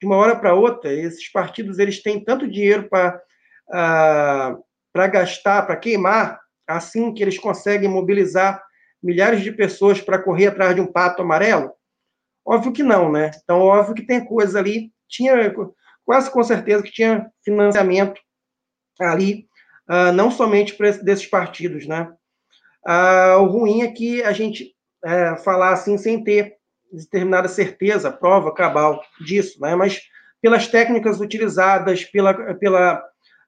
de uma hora para outra. Esses partidos eles têm tanto dinheiro para uh, para gastar, para queimar, assim que eles conseguem mobilizar milhares de pessoas para correr atrás de um pato amarelo? Óbvio que não, né? Então, óbvio que tem coisa ali, tinha quase com certeza que tinha financiamento ali, uh, não somente desses partidos, né? Uh, o ruim é que a gente uh, falar assim sem ter determinada certeza, prova cabal disso, né? Mas pelas técnicas utilizadas, pela, pela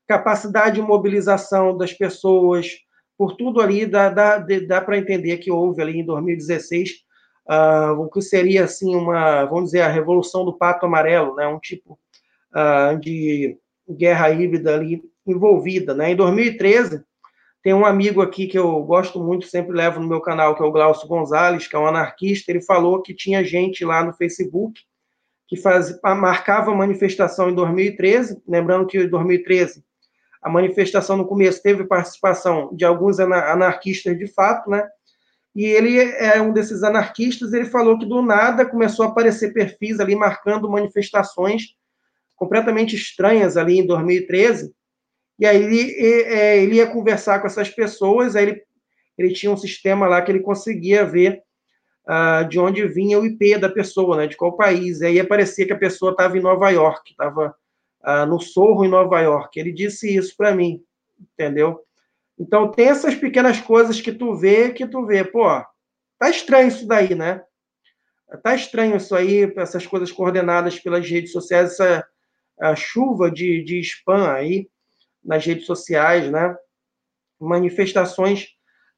capacidade de mobilização das pessoas, por tudo ali, dá, dá, dá para entender que houve ali em 2016 uh, ah, o que seria, assim, uma, vamos dizer, a revolução do pato amarelo, né, um tipo uh, de guerra híbrida ali envolvida, né, em 2013 tem um amigo aqui que eu gosto muito, sempre levo no meu canal, que é o Glaucio Gonzalez, que é um anarquista, ele falou que tinha gente lá no Facebook que faz, marcava manifestação em 2013, lembrando que em 2013 a manifestação no começo teve participação de alguns anarquistas de fato, né? E ele é um desses anarquistas, ele falou que do nada começou a aparecer perfis ali marcando manifestações completamente estranhas ali em 2013. E aí ele, é, ele ia conversar com essas pessoas, aí ele, ele tinha um sistema lá que ele conseguia ver uh, de onde vinha o IP da pessoa, né, de qual país. E aí aparecia que a pessoa estava em Nova York, estava ah, no Sorro, em Nova York. Ele disse isso para mim, entendeu? Então, tem essas pequenas coisas que tu vê, que tu vê, pô, tá estranho isso daí, né? Tá estranho isso aí, essas coisas coordenadas pelas redes sociais, essa chuva de, de spam aí nas redes sociais, né? Manifestações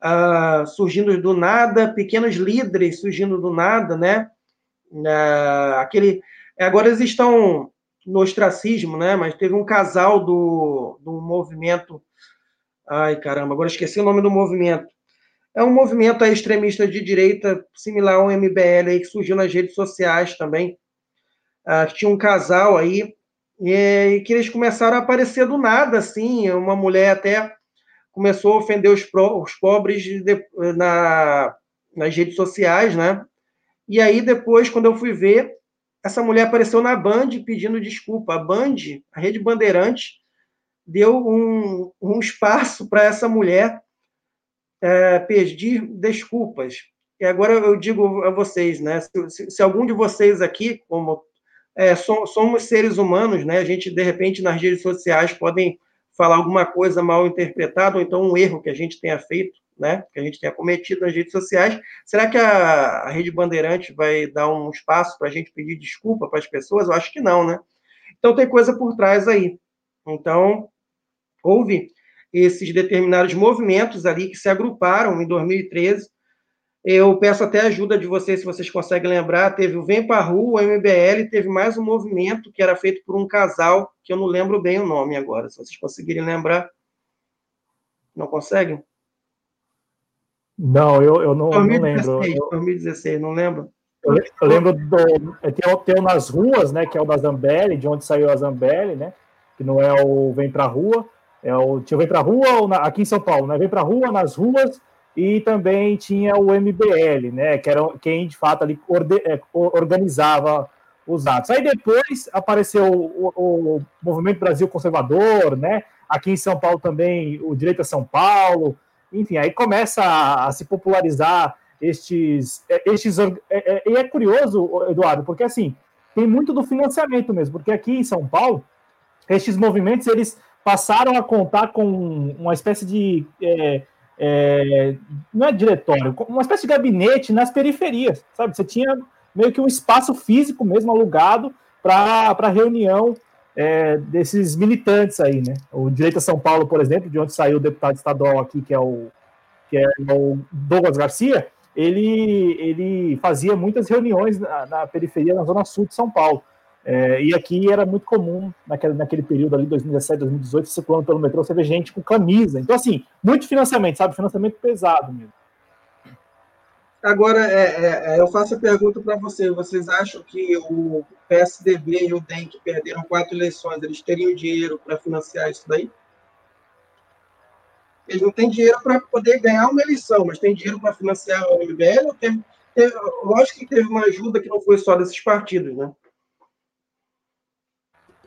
ah, surgindo do nada, pequenos líderes surgindo do nada, né? Ah, aquele, agora eles estão no ostracismo, né? Mas teve um casal do, do movimento. Ai, caramba, agora esqueci o nome do movimento. É um movimento extremista de direita, similar ao MBL, aí, que surgiu nas redes sociais também. Ah, tinha um casal aí, e, que eles começaram a aparecer do nada, assim. Uma mulher até começou a ofender os, pro, os pobres de, na, nas redes sociais, né? E aí, depois, quando eu fui ver, essa mulher apareceu na Band pedindo desculpa. A Band, a Rede Bandeirantes, deu um, um espaço para essa mulher é, pedir desculpas. E agora eu digo a vocês, né? Se, se, se algum de vocês aqui, como é, somos seres humanos, né? A gente de repente nas redes sociais podem falar alguma coisa mal interpretada ou então um erro que a gente tenha feito né, que a gente tenha cometido nas redes sociais. Será que a, a Rede Bandeirante vai dar um espaço para a gente pedir desculpa para as pessoas? Eu acho que não, né? Então tem coisa por trás aí. Então, houve esses determinados movimentos ali que se agruparam em 2013. Eu peço até ajuda de vocês, se vocês conseguem lembrar. Teve o Vem Pra Rua, o MBL, teve mais um movimento que era feito por um casal, que eu não lembro bem o nome agora. Se vocês conseguirem lembrar. Não conseguem? Não, eu, eu não, 2016, não lembro. 2016, não lembro? Eu, eu lembro do. É, tem, o, tem o Nas Ruas, né? Que é o da Zambelli, de onde saiu a Zambelli, né? Que não é o Vem Pra Rua. É o, tinha o Vem Pra Rua na, aqui em São Paulo, né? Vem Pra Rua, nas ruas, e também tinha o MBL, né? Que era quem de fato ali orde, é, organizava os atos. Aí depois apareceu o, o, o, Movimento Brasil Conservador, né? Aqui em São Paulo também o Direito a São Paulo, enfim, aí começa a, a se popularizar estes. É, estes é, é, e é curioso, Eduardo, porque assim, tem muito do financiamento mesmo, porque aqui em São Paulo, estes movimentos eles passaram a contar com uma espécie de. É, não é diretório, uma espécie de gabinete nas periferias, sabe? Você tinha meio que um espaço físico mesmo alugado para reunião é, desses militantes aí, né? O Direito a São Paulo, por exemplo, de onde saiu o deputado estadual aqui, que é o, que é o Douglas Garcia, ele, ele fazia muitas reuniões na, na periferia, na zona sul de São Paulo. É, e aqui era muito comum, naquele, naquele período ali, 2017, 2018, circulando pelo metrô, você vê gente com camisa. Então, assim, muito financiamento, sabe? Financiamento pesado mesmo. Agora, é, é, é, eu faço a pergunta para vocês. Vocês acham que o PSDB e o DEM, que perderam quatro eleições, eles teriam dinheiro para financiar isso daí? Eles não têm dinheiro para poder ganhar uma eleição, mas tem dinheiro para financiar o MBL? Teve, teve, lógico que teve uma ajuda que não foi só desses partidos, né?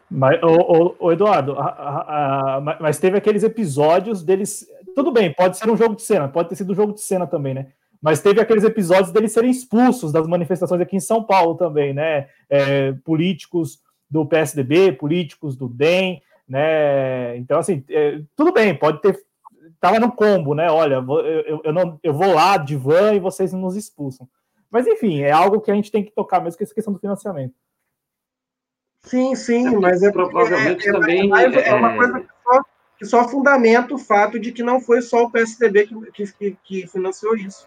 Mas, o Eduardo, a, a, a, mas teve aqueles episódios deles. Tudo bem, pode ser um jogo de cena, pode ter sido um jogo de cena também, né? Mas teve aqueles episódios deles serem expulsos das manifestações aqui em São Paulo também, né? É, políticos do PSDB, políticos do DEM, né? Então, assim, é, tudo bem, pode ter. Tava no combo, né? Olha, eu, eu, não, eu vou lá de van e vocês nos expulsam. Mas, enfim, é algo que a gente tem que tocar mesmo, que é essa questão do financiamento. Sim, sim, mas é provavelmente é, é, também. É, é, uma coisa que só, que só fundamenta o fato de que não foi só o PSDB que, que, que financiou isso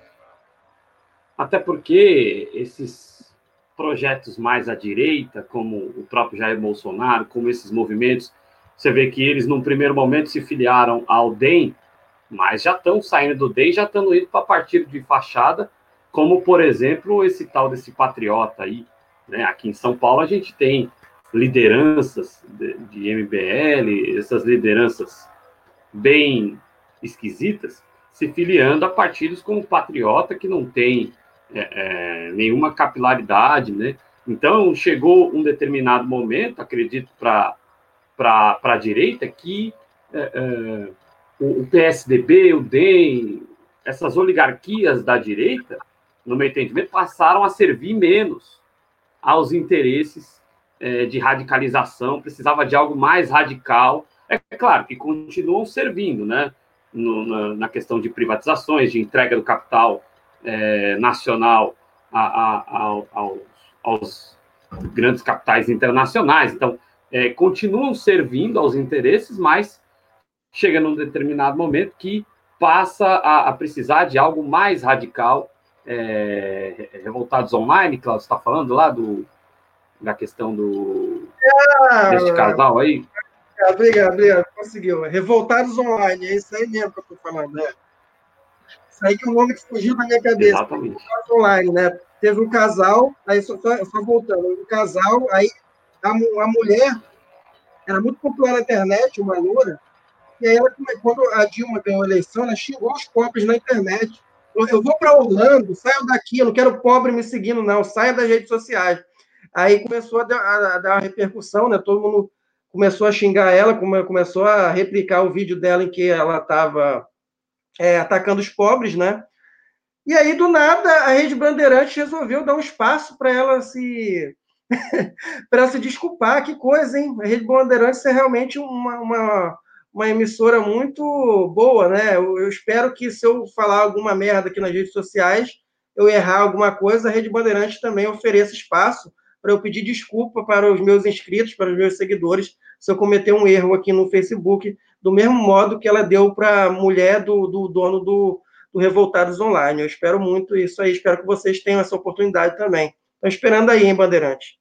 até porque esses projetos mais à direita, como o próprio Jair Bolsonaro, como esses movimentos, você vê que eles, num primeiro momento, se filiaram ao DEM, mas já estão saindo do DEM, já estão indo para partido de fachada, como, por exemplo, esse tal desse patriota aí. Né? Aqui em São Paulo, a gente tem lideranças de, de MBL, essas lideranças bem esquisitas, se filiando a partidos como Patriota, que não tem é, é, nenhuma capilaridade, né? Então, chegou um determinado momento, acredito, para a direita, que é, é, o, o, PSDB, o DEM, essas oligarquias da direita, no meu entendimento, passaram a servir menos aos interesses é, de radicalização, precisava de algo mais radical. É claro que continuam servindo, né? No, na, na questão de privatizações, de entrega do capital é, nacional a, a, a, aos, aos, grandes capitais internacionais. Então, é, continuam servindo aos interesses, mas chega num determinado momento que passa a, a precisar de algo mais radical. É, revoltados online, Cláudio, está falando lá do, da questão do ah, deste casal aí? Obrigado, obrigado, conseguiu. Revoltados online, é isso aí mesmo que eu estou falando, né? Aí que o nome que fugiu da minha cabeça. Exatamente. Online, né? Teve um casal, aí só, só, só voltando, um casal, aí a, a mulher era muito popular na internet, uma loura, e aí ela, quando a Dilma ganhou a eleição, ela xingou os pobres na internet. Eu vou para Orlando, saio daqui, eu não quero pobre me seguindo, não, saia das redes sociais. Aí começou a dar, a dar uma repercussão, né? Todo mundo começou a xingar ela, começou a replicar o vídeo dela em que ela estava é, atacando os pobres, né? E aí, do nada, a Rede Bandeirantes resolveu dar um espaço para ela se para se desculpar. Que coisa, hein? A Rede Bandeirantes é realmente uma, uma, uma emissora muito boa, né? Eu, eu, espero que se eu falar alguma merda aqui nas redes sociais, eu errar alguma coisa, a Rede Bandeirantes também ofereça espaço para eu pedir desculpa para os meus inscritos, para os meus seguidores, se eu cometer um erro aqui no Facebook, do mesmo modo que ela deu para a mulher do, do dono do, do Revoltados Online. Eu espero muito isso aí, espero que vocês tenham essa oportunidade também. Estou esperando aí, hein, Bandeirante?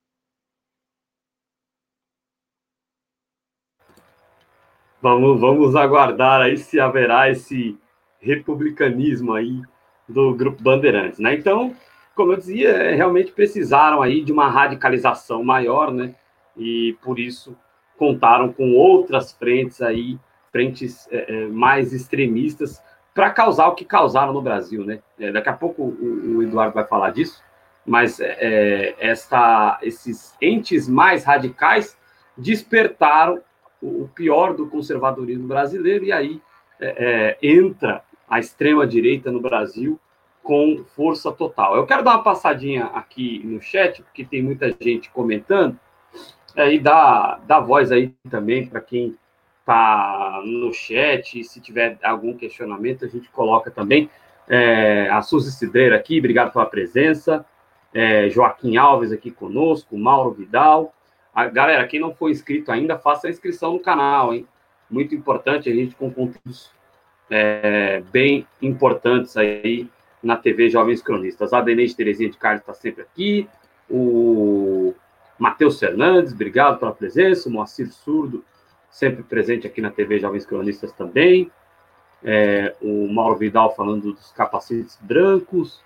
Vamos, vamos aguardar aí se haverá esse republicanismo aí do Grupo Bandeirantes, né? Então, como eu dizia, é, realmente precisaram aí de uma radicalização maior, né? E por isso contaram com outras frentes aí, frentes é, é mais extremistas, para causar o que causaram no Brasil, né? É, daqui a pouco o, o, Eduardo vai falar disso, mas é, é esta, esses entes mais radicais despertaram o, o pior do conservadorismo brasileiro e aí é, entra a extrema direita no Brasil com força total. Eu quero dar uma passadinha aqui no chat, porque tem muita gente comentando, é, e dá, dá voz aí também para quem no chat, se tiver algum questionamento, a gente coloca também. É, a Suzy Cidreira aqui, obrigado pela presença. É, Joaquim Alves aqui conosco, Mauro Vidal. A, galera, quem não foi inscrito ainda, faça a inscrição no canal, hein? Muito importante, a gente com conteúdos é, bem importantes aí na TV Jovens Cronistas. A Denise Terezinha de Carlos está sempre aqui. O Matheus Fernandes, obrigado pela presença. O Moacir Surdo, sempre presente aqui na TV Jovens Cronistas também. É, o Mauro Vidal falando dos capacetes brancos.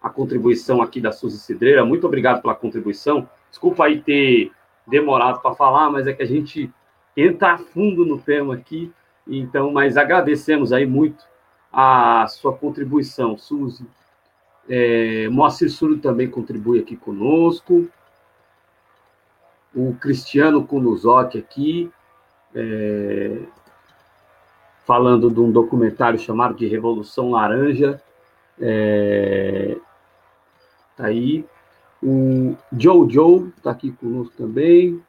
A contribuição aqui da Suzy Cidreira. Muito obrigado pela contribuição. Desculpa aí ter demorado para falar, mas é que a gente entra a fundo no tema aqui. Então, mas agradecemos aí muito a sua contribuição, Suzy. É, Moacir Surdo também contribui aqui conosco. O Cristiano Kunuzoki aqui, é, falando de um documentário chamado de Revolução Laranja. É, tá aí. O Jojo está aqui conosco também.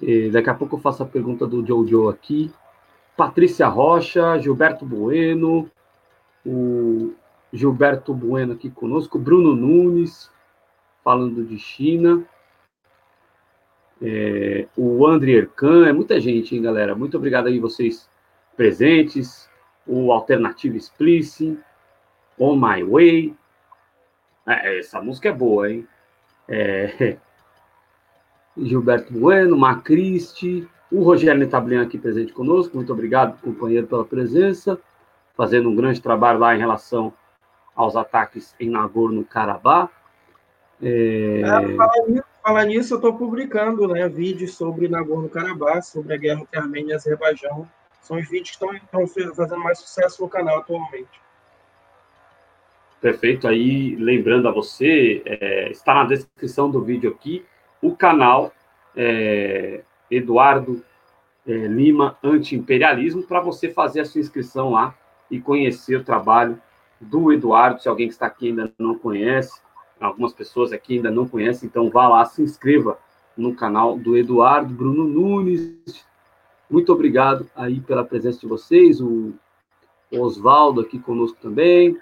E daqui a pouco eu faço a pergunta do Jojo aqui. Patrícia Rocha, Gilberto Bueno, o Gilberto Bueno aqui conosco, Bruno Nunes, falando de China, é, o André Ercan, é muita gente, hein, galera? Muito obrigado aí vocês presentes, o Alternative Explicit, On My Way, é, essa música é boa, hein? É, Gilberto Bueno, Macristi, o Rogério Netablian aqui presente conosco, muito obrigado, companheiro, pela presença, fazendo um grande trabalho lá em relação aos ataques em Nagorno-Karabakh. É... É, falar, nisso, eu estou publicando né, vídeos sobre Nagorno-Karabakh, sobre a guerra entre Armênia e Azerbaijão. São os vídeos que estão fazendo mais sucesso no canal atualmente. Perfeito. Aí, lembrando a você, é, está na descrição do vídeo aqui o canal é, Eduardo é, Lima Anti-Imperialismo para você fazer a sua inscrição lá e conhecer o trabalho do Eduardo. Se alguém que está aqui ainda não conhece, algumas pessoas aqui ainda não conhecem, então vá lá, se inscreva no canal do Eduardo Bruno Nunes. Muito obrigado aí pela presença de vocês, o Oswaldo aqui conosco também.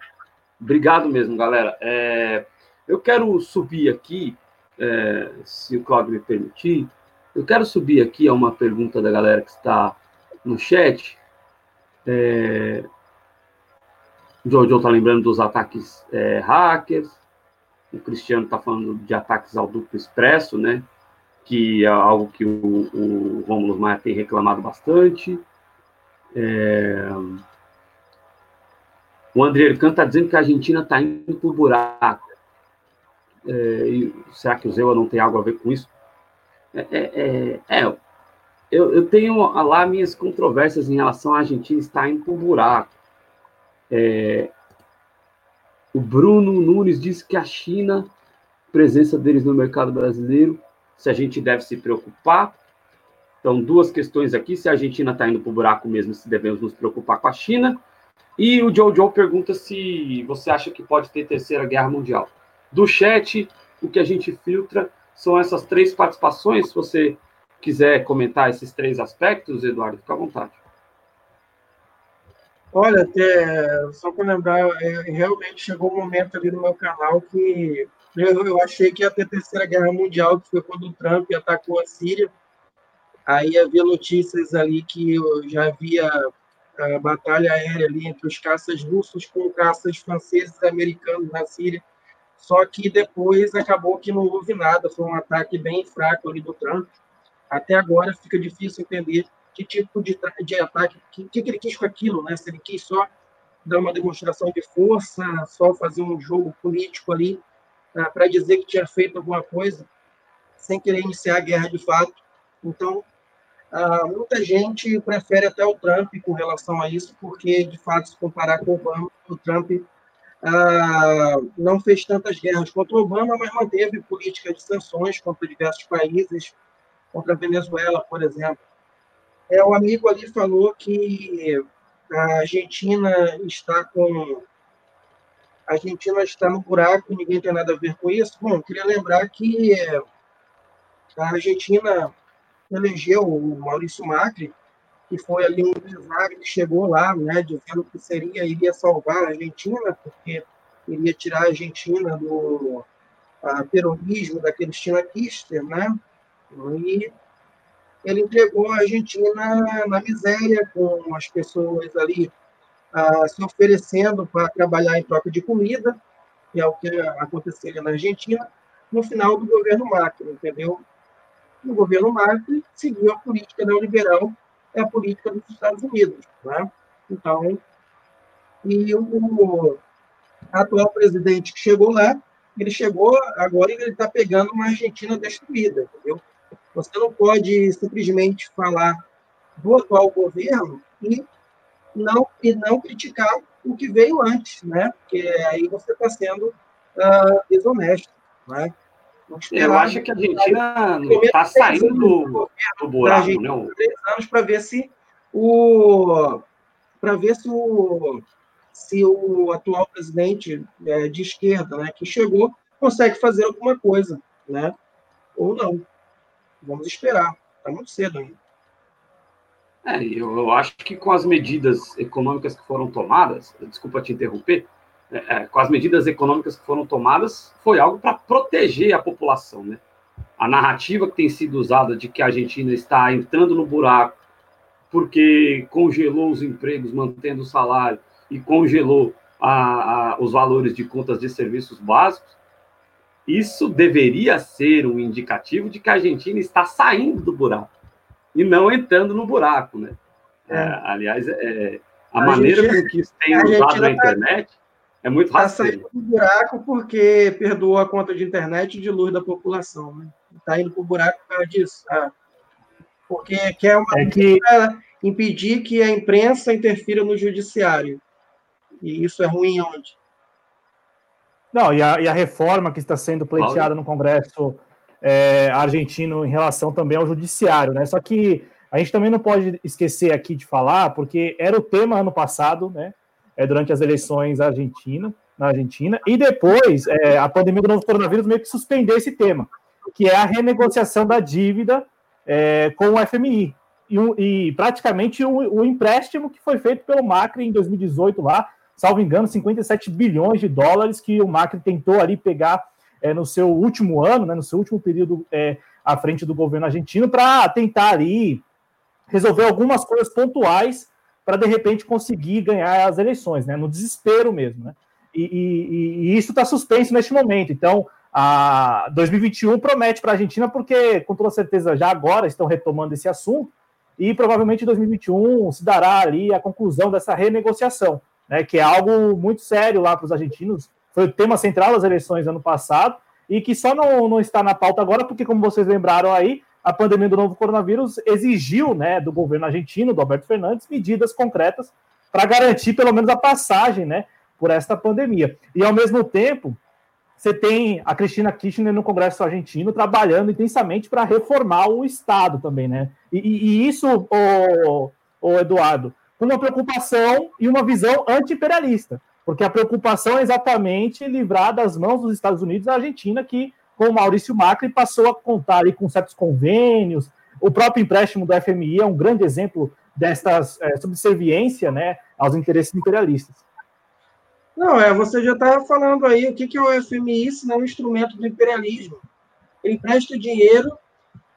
Obrigado mesmo, galera. É, eu quero subir aqui, é, se o Claudio me permitir, eu quero subir aqui a uma pergunta da galera que está no chat. É... Jojo está lembrando dos ataques é, hackers. O Cristiano está falando de ataques ao duplo expresso, né? Que é algo que o, o Romulo Maia tem reclamado bastante. É... O André Ercan está dizendo que a Argentina está indo por buraco. É, será que o Zewa não tem algo a ver com isso? É, é, é, é, eu, eu, tenho lá minhas controvérsias em relação à Argentina estar indo o buraco. É, o Bruno Nunes disse que a China, presença deles no mercado brasileiro, se a gente deve se preocupar. Então, duas questões aqui: se a Argentina está indo para o buraco mesmo, se devemos nos preocupar com a China. E o Joe pergunta se você acha que pode ter terceira guerra mundial. Do chat, o que a gente filtra são essas três participações. Se você quiser comentar esses três aspectos, Eduardo, fica à vontade. Olha, até, só para lembrar, é, realmente chegou um momento ali no meu canal que Eu, eu achei que ia ter Terceira Guerra Mundial, que foi quando o Trump atacou a Síria. Aí havia notícias ali que já havia a batalha aérea ali entre os caças russos com caças franceses e americanos na Síria. Só que depois acabou que não houve nada, foi um ataque bem fraco ali do Trump. Até agora fica difícil entender que tipo de, de ataque, o que, que, ele quis com aquilo, né? Se ele quis só dar uma demonstração de força, só fazer um jogo político ali ah, para dizer que tinha feito alguma coisa, sem querer iniciar a guerra de fato. Então, ah, muita gente prefere até o Trump com relação a isso, porque, de fato, se comparar com o Obama, o Trump ah, não fez tantas guerras contra o Obama, mas manteve política de sanções contra diversos países, contra a Venezuela, por exemplo. É, o amigo ali falou que a Argentina está com a Argentina está no buraco, ninguém tem nada a ver com isso. Bom, queria lembrar que a Argentina elegeu o Maurício Macri, que foi ali um empresário que chegou lá, né, dizendo que seria iria salvar a Argentina, porque iria tirar a Argentina do a, terrorismo daquele Kister, né? E ele entregou a Argentina na miséria, com as pessoas ali ah, se oferecendo para trabalhar em troca de comida, que é o que aconteceria na Argentina, no final do governo Macri, entendeu? O governo Macri seguiu a política neoliberal, é a política dos Estados Unidos, né? Então, e o atual presidente que chegou lá, ele chegou agora e ele está pegando uma Argentina destruída, entendeu? Você não pode simplesmente falar do atual governo e não, e não criticar o que veio antes, né? Porque aí você está sendo uh, desonesto, né? Eu acho que a Argentina está saindo do, do buraco, né? Três anos para ver se o para ver se o se o atual presidente é, de esquerda, né, que chegou, consegue fazer alguma coisa, né? Ou não. Vamos esperar. Está muito cedo ainda. É, eu, eu, acho que com as medidas econômicas que foram tomadas, desculpa te interromper, é, é, com as medidas econômicas que foram tomadas, foi algo para proteger a população, né? A narrativa que tem sido usada de que a Argentina está entrando no buraco porque congelou os empregos, mantendo o salário, e congelou a, a, os valores de contas de serviços básicos, isso deveria ser um indicativo de que a Argentina está saindo do buraco e não entrando no buraco, né? É. É, aliás, é, a, a, maneira gente, com que isso tem usado na tá internet é muito tá rasteiro. Está saindo do buraco porque perdoou a conta de internet e de luz da população, né? Está indo para o buraco por causa disso. Ah, porque quer uma é que... impedir que a imprensa interfira no judiciário. E isso é ruim onde? Não, e a, e a reforma que está sendo pleiteada no Congresso é, argentino em relação também ao judiciário, né? Só que a gente também não pode esquecer aqui de falar, porque era o tema ano passado, né? É, durante as eleições argentina, na Argentina, e depois é, a pandemia do novo coronavírus meio que suspendeu esse tema, que é a renegociação da dívida é, com o FMI. E, e praticamente o, o, empréstimo que foi feito pelo Macri em 2018 lá, salvo engano, 57 bilhões de dólares que o Macri tentou ali pegar é, no seu último ano, né, no seu último período é, à frente do governo argentino, para tentar ali resolver algumas coisas pontuais para de repente conseguir ganhar as eleições, né, no desespero mesmo, né? E, e, e isso está suspenso neste momento. Então, a 2021 promete para a Argentina, porque com toda certeza já agora estão retomando esse assunto e provavelmente em 2021 se dará ali a conclusão dessa renegociação né, que é algo muito sério lá para os argentinos. Foi o tema central das eleições ano passado e que só não, não está na pauta agora, porque, como vocês lembraram aí, a pandemia do novo coronavírus exigiu né, do governo argentino, do Alberto Fernandes, medidas concretas para garantir pelo menos a passagem né, por esta pandemia. E, ao mesmo tempo, você tem a Cristina Kirchner no Congresso argentino trabalhando intensamente para reformar o Estado também, né? E, e, isso, o, o Eduardo, com uma preocupação e uma visão anti-imperialista, porque a preocupação é exatamente livrar das mãos dos Estados Unidos a Argentina, que, com Maurício Macri, passou a contar ali com certos convênios. O próprio empréstimo do FMI é um grande exemplo desta é, subserviência né, aos interesses imperialistas. Não, é, você já está falando aí o que, que é o FMI, se não um instrumento do imperialismo. Ele empresta dinheiro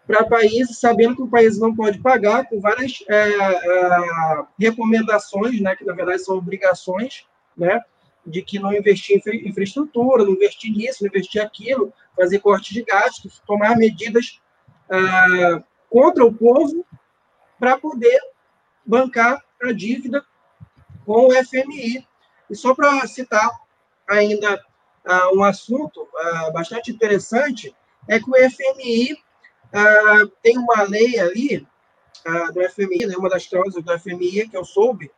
para países, sabendo que o país não pode pagar, com várias é, é, recomendações, né, que na verdade são obrigações, né, de que não investir em infraestrutura, não investir nisso, não investir aquilo, fazer cortes de gastos, tomar medidas é, contra o povo para poder bancar a dívida com o FMI. E só para citar ainda uh, um assunto uh, bastante interessante, é que o FMI uh, tem uma lei ali do FMI, né, uma das cláusulas do FMI que eu soube,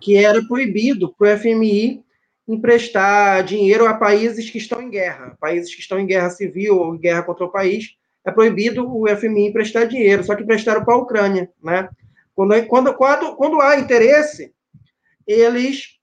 que era proibido para o FMI emprestar dinheiro a países que estão em guerra, países que estão em guerra civil ou guerra contra o país, é proibido o FMI emprestar dinheiro, só que emprestaram para a Ucrânia, né? Quando, quando, quando, quando há interesse, eles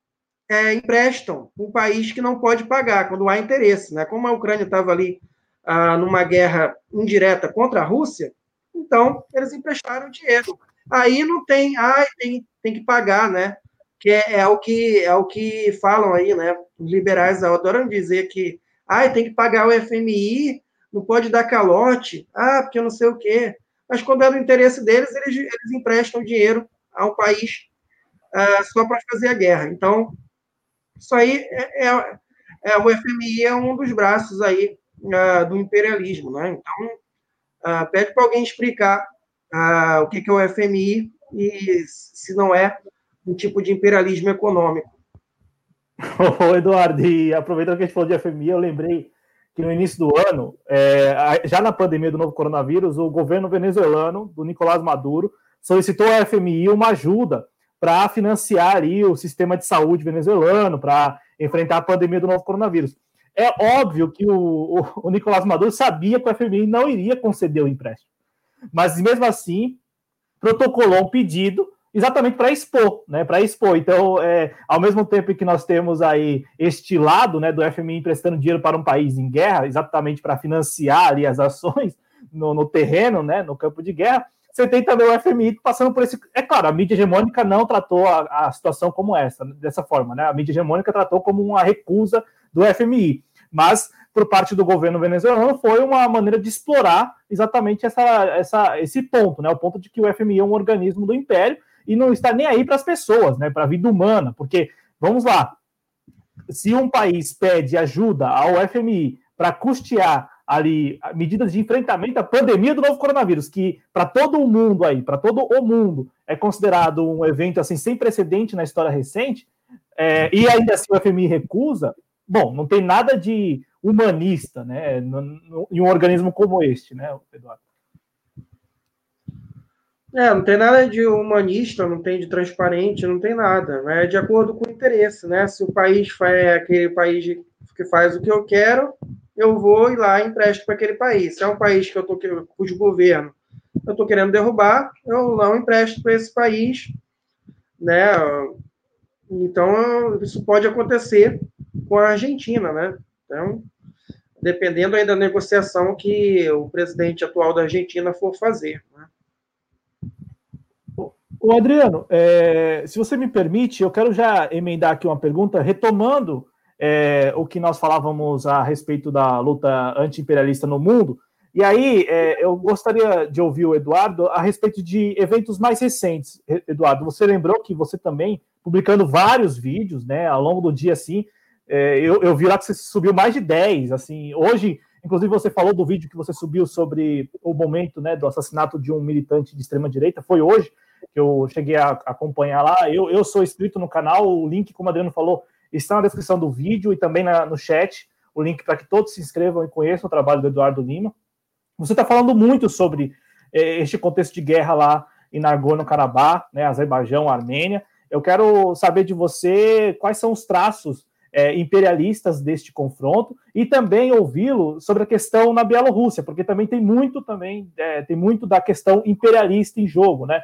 é, emprestam um país que não pode pagar, quando há interesse. Né? Como a Ucrânia estava ali ah, numa guerra indireta contra a Rússia, então eles emprestaram dinheiro. Aí não tem, ah, tem, tem que pagar, né? Que é, é, o que é o que falam aí, né? Os liberais adoram dizer que ah, tem que pagar o FMI, não pode dar calote, ah, porque não sei o quê. Mas quando é do interesse deles, eles, eles emprestam dinheiro a um país uh, só para fazer a guerra. Então, isso aí é, é, é, o FMI é um dos braços aí uh, do imperialismo, né? Então, uh, pede para alguém explicar o que, que é o FMI e se não é um tipo de imperialismo econômico. Ô, Eduardo, e aproveitando que a gente falou de FMI, eu lembrei que no início do ano, é, já na pandemia do novo coronavírus, o governo venezuelano, do Nicolás Maduro, solicitou ao FMI uma ajuda para financiar ali o sistema de saúde venezuelano, para enfrentar a pandemia do novo coronavírus. É óbvio que o, o, o Nicolás Maduro sabia que o FMI não iria conceder o empréstimo, mas mesmo assim protocolou um pedido exatamente para expor, né? Para expor. Então, é, ao mesmo tempo que nós temos aí este lado, né, do FMI emprestando dinheiro para um país em guerra, exatamente para financiar ali as ações no, no terreno, né, no campo de guerra, você tem também o FMI passando por esse. É claro, a mídia hegemônica não tratou a, a situação como essa, dessa forma, né? A mídia hegemônica tratou como uma recusa do FMI. Mas, por parte do governo venezuelano, foi uma maneira de explorar exatamente essa, essa, esse ponto, né? O ponto de que o FMI é um organismo do império e não está nem aí para as pessoas, né? Para a vida humana. Porque, vamos lá, se um país pede ajuda ao FMI para custear ali medidas de enfrentamento à pandemia do novo coronavírus, que para todo o mundo aí, para todo o mundo, é considerado um evento assim sem precedente na história recente, é, e ainda assim o FMI recusa, bom, não tem nada de humanista, né, em um organismo como este, né, Eduardo? É, não tem nada de humanista, não tem de transparente, não tem nada. É de acordo com o interesse, né? Se o país é aquele país que faz o que eu quero, eu vou ir lá e empresto para aquele país. Se é um país que eu tô cujo governo eu estou querendo derrubar, eu não empresto para esse país, né? Então isso pode acontecer com a Argentina, né? Então, dependendo aí da negociação que o presidente atual da Argentina for fazer. Né? O Adriano, é, se você me permite, eu quero já emendar aqui uma pergunta, retomando é, o que nós falávamos a respeito da luta anti-imperialista no mundo. E aí, é, eu gostaria de ouvir o Eduardo a respeito de eventos mais recentes. Eduardo, você lembrou que você também, publicando vários vídeos, né, ao longo do dia, assim, é, eu, eu, vi lá que você subiu mais de 10, assim, hoje, inclusive você falou do vídeo que você subiu sobre o momento, né, do assassinato de um militante de extrema-direita, foi hoje que eu cheguei a acompanhar lá, eu, eu sou inscrito no canal, o link, como o Adriano falou, está na descrição do vídeo e também na, no chat, o link para que todos se inscrevam e conheçam o trabalho do Eduardo Lima. Você está falando muito sobre eh, este contexto de guerra lá em Nagorno-Karabakh, né, Azerbaijão, Armênia. Eu quero saber de você quais são os traços eh, imperialistas deste confronto e também ouvi-lo sobre a questão na Bielorrússia, porque também tem muito também eh, tem muito da questão imperialista em jogo, né?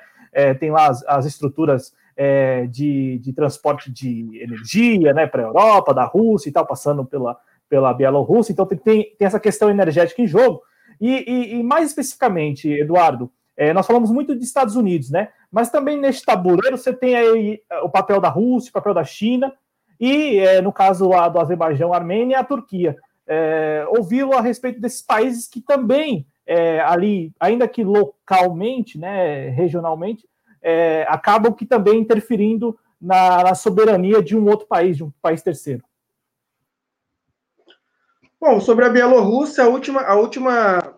tem lá as, as estruturas é, de, de, transporte de energia né, para a Europa, da Rússia e tal, passando pela, pela Bielorrússia. Então tem, tem, tem essa questão energética em jogo. E, e, e mais especificamente, Eduardo, é, nós falamos muito de Estados Unidos, né? Mas também neste tabuleiro você tem aí é, o papel da Rússia, o papel da China. E, é, no caso lá do Azerbaijão, Armênia e a Turquia. É, Ouvi-lo a respeito desses países que também, é, ali, ainda que localmente, né, regionalmente, é, acabam que também interferindo na, na, soberania de um outro país, de um país terceiro. Bom, sobre a Bielorrússia, a última, a última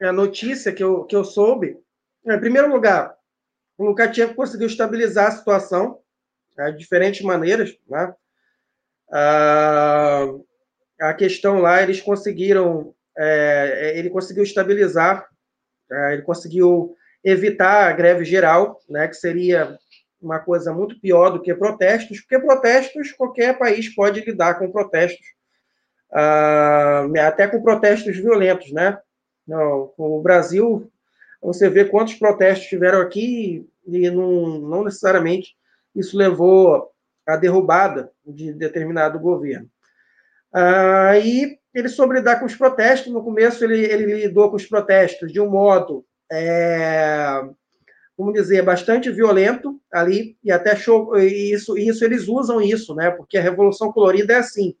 é, notícia que eu, que eu soube, em primeiro lugar, o Lukashenko conseguiu estabilizar a situação né, de diferentes maneiras. Né? Ah, a questão lá, eles conseguiram, é, ele conseguiu estabilizar, é, ele conseguiu evitar a greve geral, né, que seria uma coisa muito pior do que protestos, porque protestos, qualquer país pode lidar com protestos, ah, até com protestos violentos, né? Não, o Brasil, você vê quantos protestos tiveram aqui e não, não necessariamente isso levou à derrubada de determinado governo. Ah, ele soube lidar com os protestos. No começo, ele, ele lidou com os protestos de um modo, é, vamos dizer, bastante violento ali, e até show, isso, isso eles usam isso, né? Porque a Revolução Colorida é assim.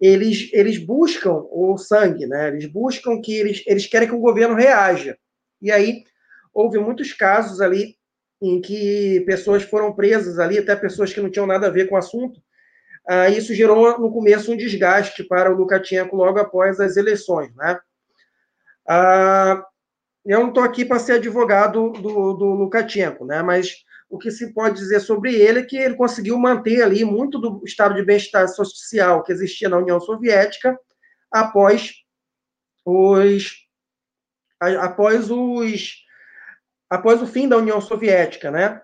Eles, eles buscam o sangue, né? Eles buscam que eles, eles querem que o governo reaja. E aí houve muitos casos ali em que pessoas foram presas ali, até pessoas que não tinham nada a ver com o assunto. Ah, isso gerou, no começo, um desgaste para o Lukashenko logo após as eleições. Né? Ah, eu não estou aqui para ser advogado do, do Lukashenko, né? mas o que se pode dizer sobre ele é que ele conseguiu manter ali muito do estado de bem-estar social que existia na União Soviética após os após os após o fim da União Soviética, né?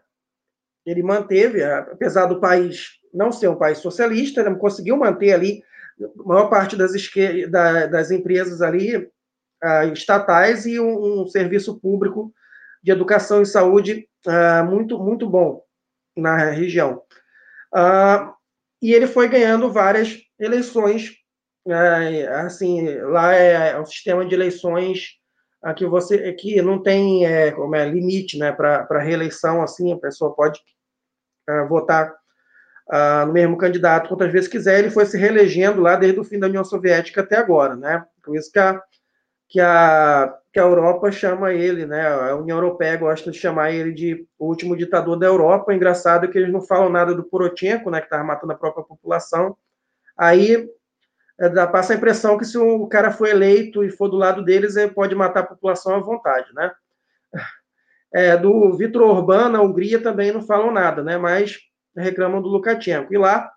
Ele manteve, apesar do país não ser um país socialista, ele conseguiu manter ali a maior parte das, das empresas ali uh, estatais e um, um, serviço público de educação e saúde uh, muito muito bom na região. Uh, e ele foi ganhando várias eleições, assim, lá é, é um sistema de eleições aqui você que não tem é, como é, limite né, para reeleição, assim, a pessoa pode uh, votar uh, no mesmo candidato quantas vezes quiser, ele foi se reelegendo lá desde o fim da União Soviética até agora, né? Por isso que a, que a, que a Europa chama ele, né? A União Europeia gosta de chamar ele de o último ditador da Europa. Engraçado é que eles não falam nada do Poroshenko, né? Que estava matando a própria população. Aí é, dá, passa a impressão que se o cara for eleito e for do lado deles, ele pode matar a população à vontade, né? É, do Vitor Orbán, na Hungria, também não falam nada, né? Mas reclamam do Lukashenko. E lá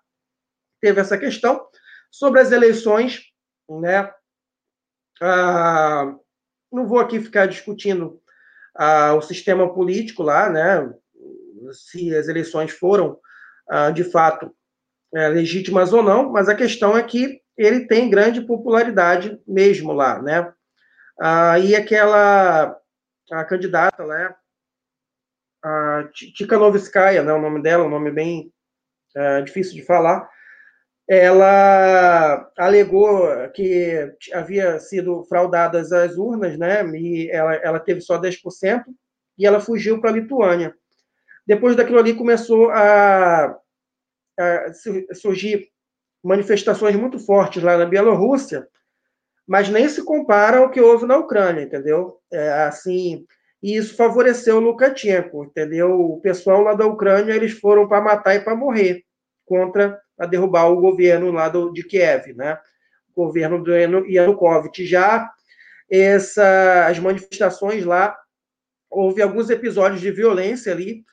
teve essa questão sobre as eleições, né? Ah, não vou aqui ficar discutindo ah, o sistema político lá, né? Se as eleições foram ah, de fato é, legítimas ou não, mas a questão é que ele tem grande popularidade mesmo lá, né? Ah, e aquela a candidata, né? A Tikhanovskaya, né? O nome dela, um nome bem é, difícil de falar. Ela alegou que havia sido fraudadas as urnas, né? E ela, ela teve só 10% e ela fugiu para a Lituânia. Depois daquilo ali começou a, a surgir manifestações muito fortes lá na Bielorrússia, mas nem se compara ao que houve na Ucrânia, entendeu? É, assim, e isso favoreceu o Lukashenko, entendeu? O pessoal lá da Ucrânia, eles foram para matar e para morrer contra a derrubar o governo lá do, de Kiev, né? O governo do Yanukovych. Já essa, as manifestações lá, houve alguns episódios de violência ali,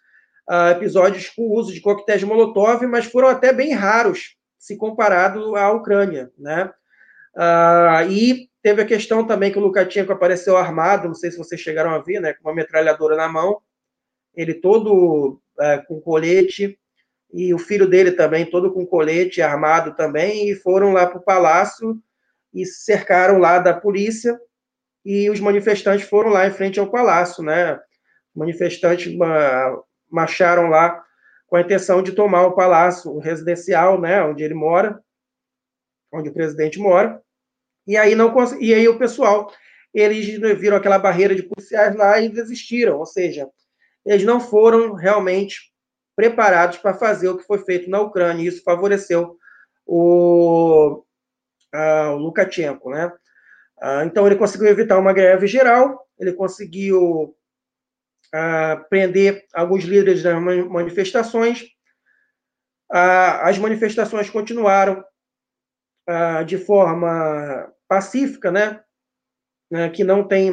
uh, episódios com uso de coquetéis Molotov, mas foram até bem raros se comparado à Ucrânia, né? Ah, e teve a questão também que o Lukashenko apareceu armado, não sei se vocês chegaram a ver, né? Com uma metralhadora na mão, ele todo é, com colete, e o filho dele também todo com colete, armado também, e foram lá para o palácio e cercaram lá da polícia, e os manifestantes foram lá em frente ao palácio, né? Manifestantes marcharam lá com a intenção de tomar o palácio residencial, né, onde ele mora, onde o presidente mora. E aí não e aí o pessoal eles viram aquela barreira de policiais lá e desistiram, ou seja, eles não foram realmente preparados para fazer o que foi feito na Ucrânia, e isso favoreceu o, o Lukashenko, né? então ele conseguiu evitar uma greve geral, ele conseguiu prender alguns líderes das manifestações, as manifestações continuaram de forma pacífica, né? né, que não tem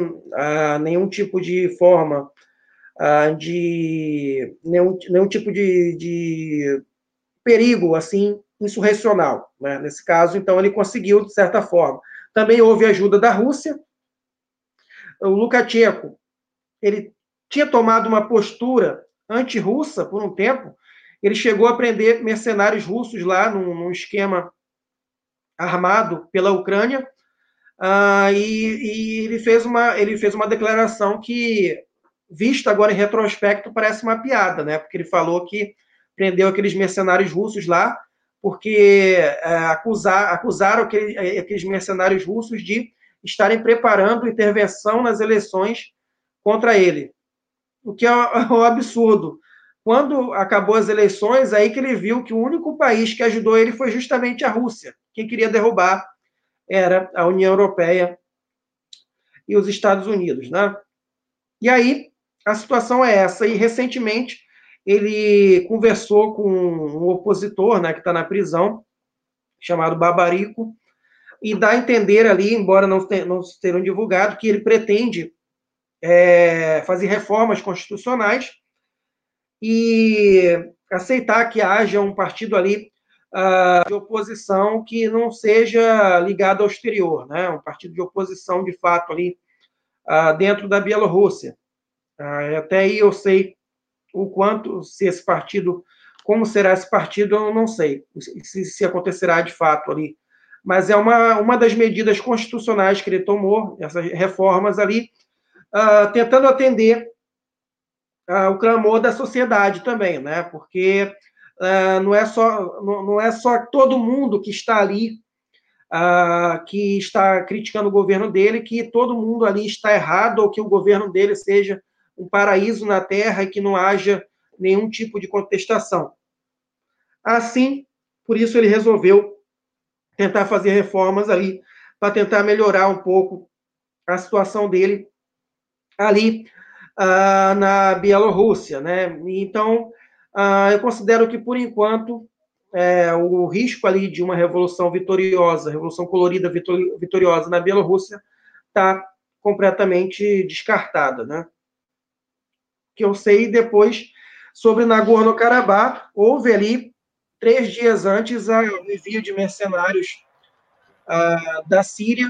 nenhum tipo de forma de nenhum, nenhum tipo de, de perigo assim insurrecional, né? nesse caso, então ele conseguiu de certa forma. Também houve ajuda da Rússia. O Lukashenko ele tinha tomado uma postura anti-russa por um tempo. Ele chegou a prender mercenários russos lá num, num esquema armado pela Ucrânia Uh, e, e, ele, fez uma, ele fez uma declaração que, vista agora em retrospecto, parece uma piada, né? Porque ele falou que prendeu aqueles mercenários russos lá, porque uh, acusar, acusaram aquele, aqueles mercenários russos de estarem preparando intervenção nas eleições contra ele. O que é um absurdo. Quando acabou as eleições, aí que ele viu que o único país que ajudou ele foi justamente a Rússia, quem queria derrubar era a União Europeia e os Estados Unidos, né? E aí a situação é essa. E recentemente ele conversou com um opositor, né, que está na prisão, chamado Babarico, e dá a entender ali, embora não, não tenham divulgado, que ele pretende é, fazer reformas constitucionais e aceitar que haja um partido ali uh, de oposição que não seja ligado ao exterior, né? um partido de oposição, de fato, ali uh, dentro da Bielorrússia. Uh, até aí eu sei o quanto, se esse partido, como será esse partido, eu não sei, se, se acontecerá de fato ali. Mas é uma, uma das medidas constitucionais que ele tomou, essas reformas ali, uh, tentando atender uh, o clamor da sociedade também, né? Porque uh, não, é só, não, não, é só todo mundo que está ali, que está criticando o governo dele, que todo mundo ali está errado, ou que o governo dele seja um paraíso na Terra e que não haja nenhum tipo de contestação. Assim, por isso ele resolveu tentar fazer reformas ali, para tentar melhorar um pouco a situação dele ali uh, na Bielorrússia, né? Então, ah, eu considero que, por enquanto, é, o risco ali de uma revolução vitoriosa, revolução colorida vitoriosa na Bielorrússia, está completamente descartada, né? Que eu sei depois sobre Nagorno-Karabakh, houve ali três dias antes a envio de mercenários ah, da Síria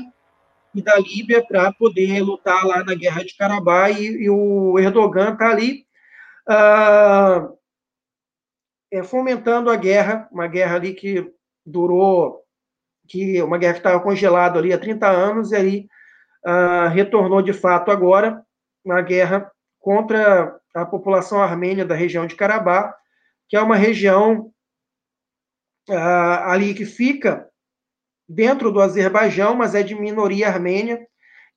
e da Líbia para poder lutar lá na guerra de Karabakh e, e o Erdogan está ali ah, é, fomentando a guerra, uma guerra ali que durou, que uma guerra que estava congelada ali há 30 anos e aí uh, retornou de fato agora, uma guerra contra a população armênia da região de Karabakh, que é uma região uh, ali que fica dentro do Azerbaijão, mas é de minoria armênia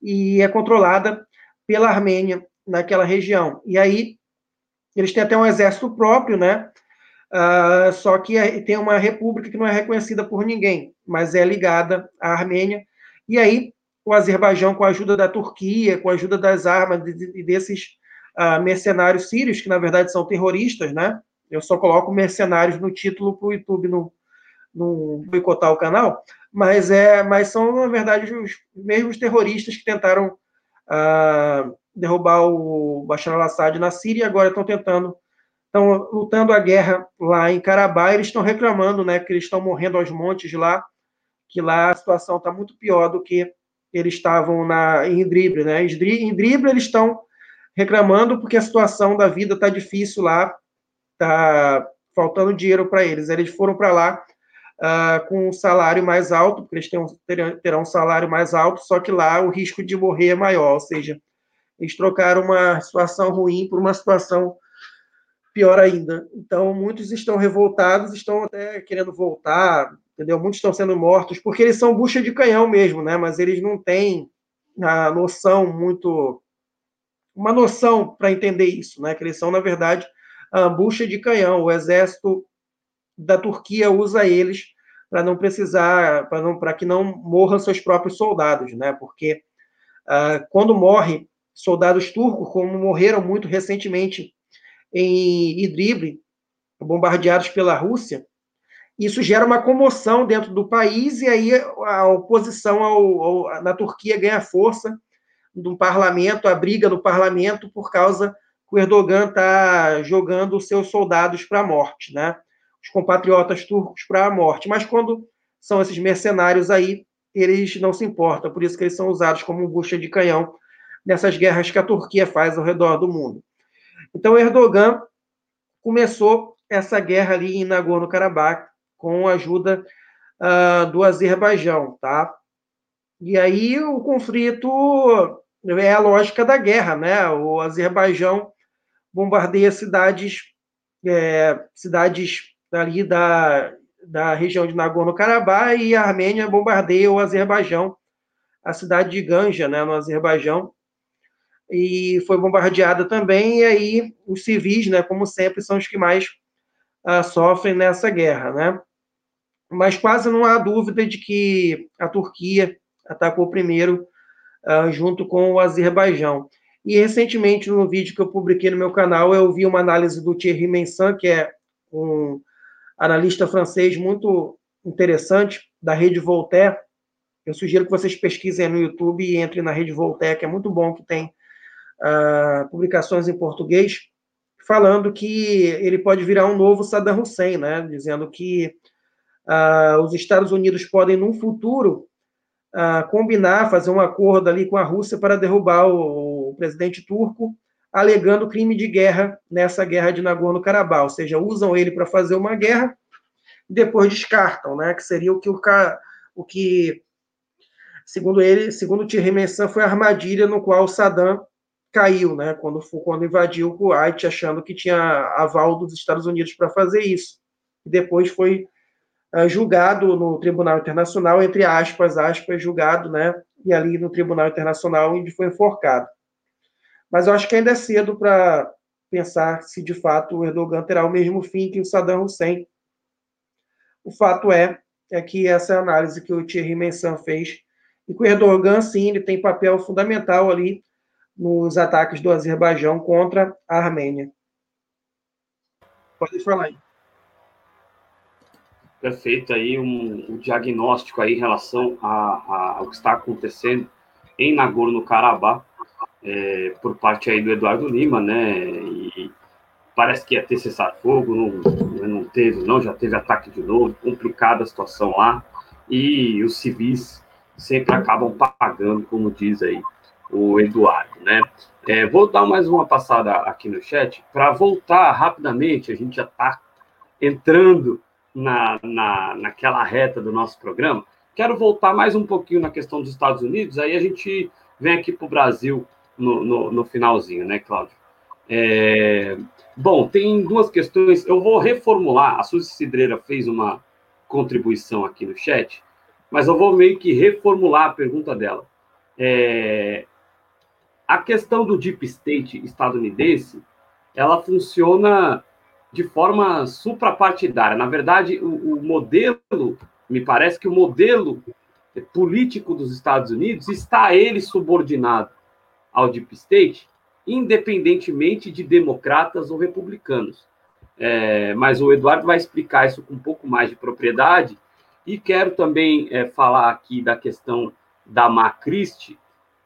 e é controlada pela Armênia naquela região. E aí eles têm até um exército próprio, né? Uh, só que tem uma república que não é reconhecida por ninguém, mas é ligada à Armênia. E aí, o Azerbaijão, com a ajuda da Turquia, com a ajuda das armas e desses uh, mercenários sírios, que na verdade são terroristas, né? Eu só coloco mercenários no título para o YouTube não, não boicotar o canal, mas, é, mas são, na verdade, os mesmos terroristas que tentaram uh, derrubar o Bashar al-Assad na Síria e agora estão tentando estão lutando a guerra lá em Carabá, eles estão reclamando, né, que eles estão morrendo aos montes lá, que lá a situação está muito pior do que eles estavam na em Idrible, né? Em Idrible eles estão reclamando porque a situação da vida está difícil lá, está faltando dinheiro para eles. Eles foram para lá uh, com um salário mais alto, porque eles terão, terão um salário mais alto, só que lá o risco de morrer é maior, ou seja, eles trocaram uma situação ruim por uma situação pior ainda. Então, muitos estão revoltados, estão até querendo voltar, entendeu? Muitos estão sendo mortos, porque eles são bucha de canhão mesmo, né? Mas eles não têm a noção muito. Uma noção para entender isso, né? Que eles são, na verdade, a bucha de canhão. O exército da Turquia usa eles para não precisar, para não, para que não morram seus próprios soldados, né? Porque uh, quando morre soldados turcos, como morreram muito recentemente em Idlib, bombardeados pela Rússia, isso gera uma comoção dentro do país e aí a oposição ao, ao, na Turquia ganha força no parlamento, a briga no parlamento por causa que o Erdogan está jogando os seus soldados para a morte, né? Os compatriotas turcos para a morte. Mas quando são esses mercenários aí, eles não se importam, por isso que eles são usados como bucha de canhão nessas guerras que a Turquia faz ao redor do mundo. Então, Erdogan começou essa guerra ali em Nagorno-Karabakh com a ajuda uh, do Azerbaijão, tá? E aí o conflito é a lógica da guerra, né? O Azerbaijão bombardeia cidades, é, cidades ali da, da região de Nagorno-Karabakh e a Armênia bombardeia o Azerbaijão, a cidade de Ganja, né, no Azerbaijão, e foi bombardeada também, e aí os civis, né, como sempre, são os que mais uh, sofrem nessa guerra, né? Mas quase não há dúvida de que a Turquia atacou primeiro uh, junto com o Azerbaijão. E recentemente, no vídeo que eu publiquei no meu canal, eu vi uma análise do Thierry Mensan, que é um analista francês muito interessante, da Rede Voltaire. Eu sugiro que vocês pesquisem no YouTube e entrem na Rede Voltaire, que é muito bom, que tem uh, publicações em português, falando que ele pode virar um novo Saddam Hussein, né? dizendo que uh, os Estados Unidos podem, num futuro, uh, combinar, fazer um acordo ali com a Rússia para derrubar o, o presidente turco, alegando crime de guerra nessa guerra de Nagorno-Karabakh, ou seja, usam ele para fazer uma guerra depois descartam, né? Que seria o que o, o que segundo ele, segundo Thierry Mensan, foi a armadilha no qual Saddam caiu, né? Quando, quando invadiu o Kuwait, achando que tinha aval dos Estados Unidos para fazer isso. E depois foi uh, julgado no Tribunal Internacional, entre aspas, aspas, julgado, né? E ali no Tribunal Internacional, onde foi enforcado. Mas eu acho que ainda é cedo para pensar se de fato o Erdogan terá o mesmo fim que o Saddam Hussein. O fato é, é que essa análise que o Thierry Mensan fez, e que o Erdogan, sim, ele tem papel fundamental ali nos ataques do Azerbaijão contra a Armênia. Pode falar aí. Perfeito aí um, um diagnóstico aí em relação a, a, ao que está acontecendo em Nagorno-Karabakh é, por parte aí do Eduardo Lima, né? E parece que ia ter cessar-fogo, não, não teve, não, já teve ataque de novo, complicada a situação lá, e os civis sempre acabam pagando, como diz aí o Eduardo, né? É, vou dar mais uma passada aqui no chat para voltar rapidamente, a gente já está entrando na, na, naquela reta do nosso programa. Quero voltar mais um pouquinho na questão dos Estados Unidos, aí a gente vem aqui para o Brasil no, no, no, finalzinho, né, Cláudio? É, bom, tem duas questões. Eu vou reformular. A Suzy Cidreira fez uma contribuição aqui no chat, mas eu vou meio que reformular a pergunta dela. É, a questão do deep state estadunidense, ela funciona de forma suprapartidária. Na verdade, o, o modelo, me parece que o modelo político dos Estados Unidos está ele subordinado ao deep state, independentemente de democratas ou republicanos. É, mas o Eduardo vai explicar isso com um pouco mais de propriedade. E quero também é, falar aqui da questão da Macriste,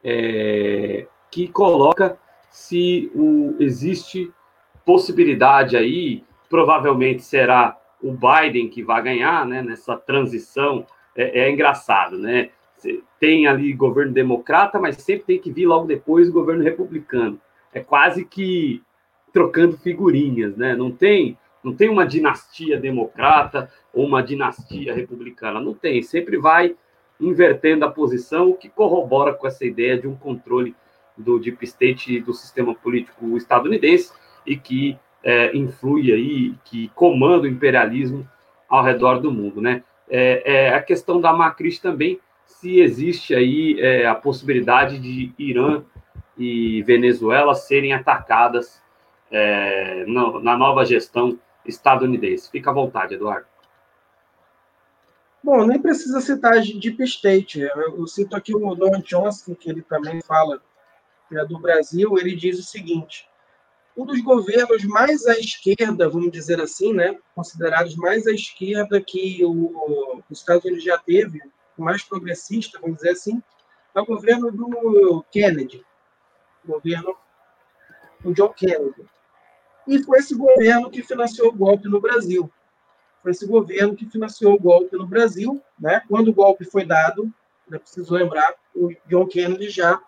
é, que coloca se o, existe possibilidade aí, provavelmente será o Biden que vai ganhar, né, nessa transição. É, é engraçado, né? Tem ali governo democrata, mas sempre tem que vir logo depois o governo republicano. É quase que trocando figurinhas, né? Não tem, não tem uma dinastia democrata ou uma dinastia republicana, não tem. Sempre vai invertendo a posição, o que corrobora com essa ideia de um controle do deep state do sistema político estadunidense e que é, influi aí, que comanda o imperialismo ao redor do mundo, né? É, é a questão da Macris também, se existe aí é, a possibilidade de Irã e Venezuela serem atacadas é, no, na nova gestão estadunidense. Fica à vontade, Eduardo. Bom, nem precisa citar Deep State. Eu cito aqui o Don Johnson, que ele também fala é do Brasil. Ele diz o seguinte: um dos governos mais à esquerda, vamos dizer assim, né, considerados mais à esquerda que o, os Estados Unidos já teve, mais progressista, vamos dizer assim, é o governo do Kennedy, o governo do John Kennedy. E foi esse governo que financiou o golpe no Brasil. Foi esse governo que financiou o golpe no Brasil. Né? Quando o golpe foi dado, é preciso lembrar, o John Kennedy já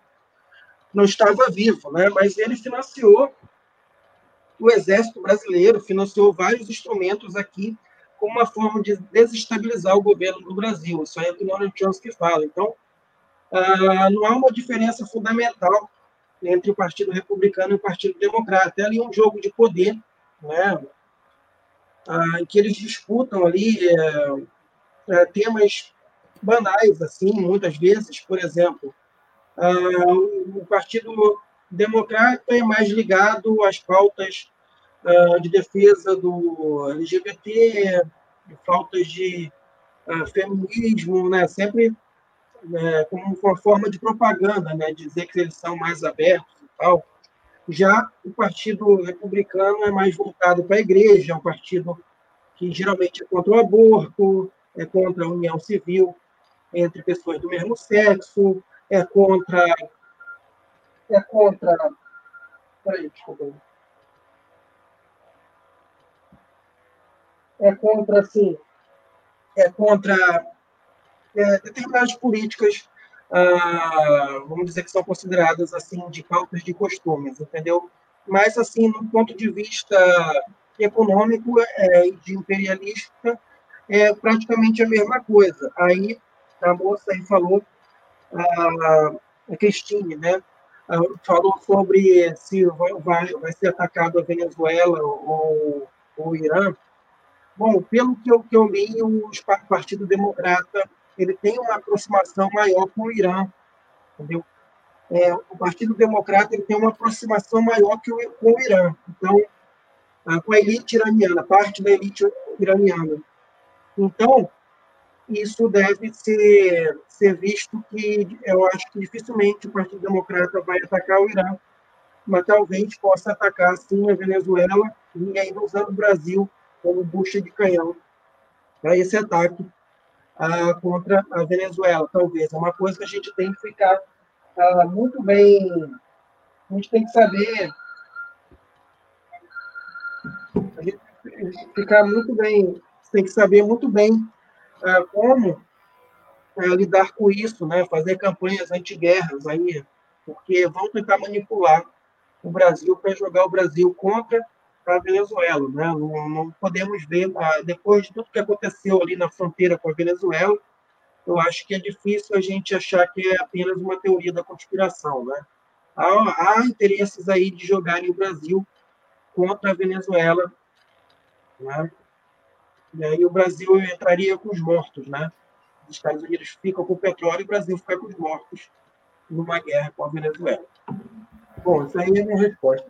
não estava vivo, né? mas ele financiou o Exército Brasileiro, financiou vários instrumentos aqui como uma forma de desestabilizar o governo do Brasil. Isso aí é o que o Donald Trump fala. Então, ah, não há uma diferença fundamental entre o Partido Republicano e o Partido Democrata. É ali um jogo de poder, né? Ah, em que eles disputam ali é, é, temas banais, assim, muitas vezes. Por exemplo, ah, o Partido Democrata é mais ligado às pautas uh, de defesa do LGBT, de faltas de uh, feminismo, né? sempre né, como uma forma de propaganda, né? dizer que eles são mais abertos e tal. Já o Partido Republicano é mais voltado para a igreja, é um partido que geralmente é contra o aborto, é contra a união civil entre pessoas do mesmo sexo, é contra. É contra. Peraí, desculpa. É contra, assim, é contra é, determinadas políticas, ah, vamos dizer que são consideradas, assim, de pautas de costumes, entendeu? Mas, assim, no ponto de vista econômico é, de imperialista, é praticamente a mesma coisa. Aí, a moça aí falou, a, Cristine, né? falou sobre se vai, vai, vai ser atacado a Venezuela ou o Irã. Bom, pelo que eu, que eu li, o Partido Democrata ele tem uma aproximação maior com o Irã, entendeu? É, o Partido Democrata ele tem uma aproximação maior que o, com o Irã. Então, com a elite iraniana, parte da elite iraniana. Então, isso deve ser, ser visto que eu acho que dificilmente o Partido Democrata vai atacar o Irã, mas talvez possa atacar, sim, a Venezuela, e ainda usando o Brasil como bucha de canhão para esse ataque ah, contra a Venezuela, talvez. É uma coisa que a gente tem que ficar ah, muito bem, a gente tem que saber, a gente tem que ficar muito bem, tem que saber muito bem ah, como ah, lidar com isso, né? fazer campanhas anti-guerras aí, porque vão tentar manipular o Brasil para jogar o Brasil contra para a Venezuela. Né? Não, não, podemos ver, ah, depois de tudo que aconteceu ali na fronteira com a Venezuela, eu acho que é difícil a gente achar que é apenas uma teoria da conspiração. Né? Há, há interesses aí de jogarem o Brasil contra a Venezuela. Né? E aí o Brasil entraria com os mortos. Né? Os Estados Unidos ficam com o petróleo e o Brasil fica com os mortos numa guerra com a Venezuela. Bom, essa aí é a minha resposta.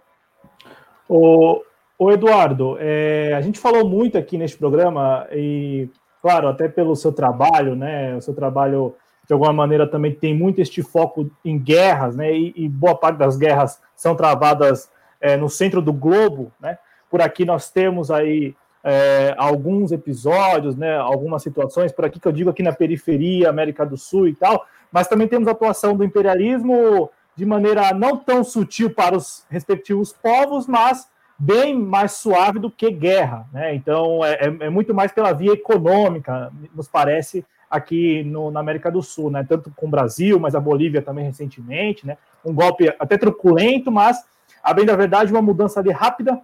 O, Ô Eduardo, é, a gente falou muito aqui neste programa, e claro, até pelo seu trabalho, né? O seu trabalho, de alguma maneira, também tem muito este foco em guerras, né? E, e boa parte das guerras são travadas é, no centro do globo, né? Por aqui nós temos aí é, alguns episódios, né? Algumas situações, por aqui que eu digo aqui na periferia, América do Sul e tal, mas também temos a atuação do imperialismo de maneira não tão sutil para os respectivos povos, mas bem mais suave do que guerra, né? Então é, é, é muito mais pela via econômica, nos parece aqui no, na América do Sul, né? Tanto com o Brasil, mas a Bolívia também recentemente, né? Um golpe até truculento, mas a bem da verdade uma mudança ali rápida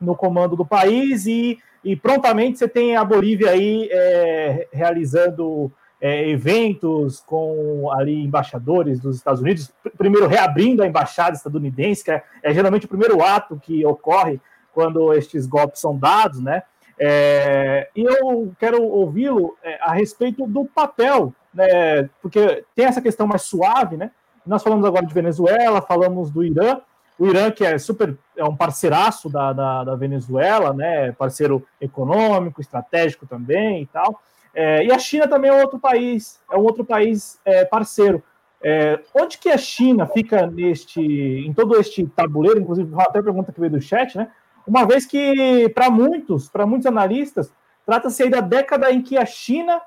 no comando do país e, e prontamente você tem a Bolívia aí é, realizando é, eventos com ali embaixadores dos Estados Unidos, primeiro reabrindo a embaixada estadunidense, que é, é geralmente o primeiro ato que ocorre quando estes golpes são dados, né? É, e eu quero ouvi-lo é, a respeito do papel, né? Porque tem essa questão mais suave, né? Nós falamos agora de Venezuela, falamos do Irã. o Irã, que é super, é um parceiraço da, da, da Venezuela, né? Parceiro econômico, estratégico também e tal. É, e a China também é outro país, é um outro país é, parceiro. É, onde que a China fica neste, em todo este tabuleiro, inclusive até a pergunta que veio do chat, né? Uma vez que para muitos, para muitos analistas, trata-se aí da década em que a China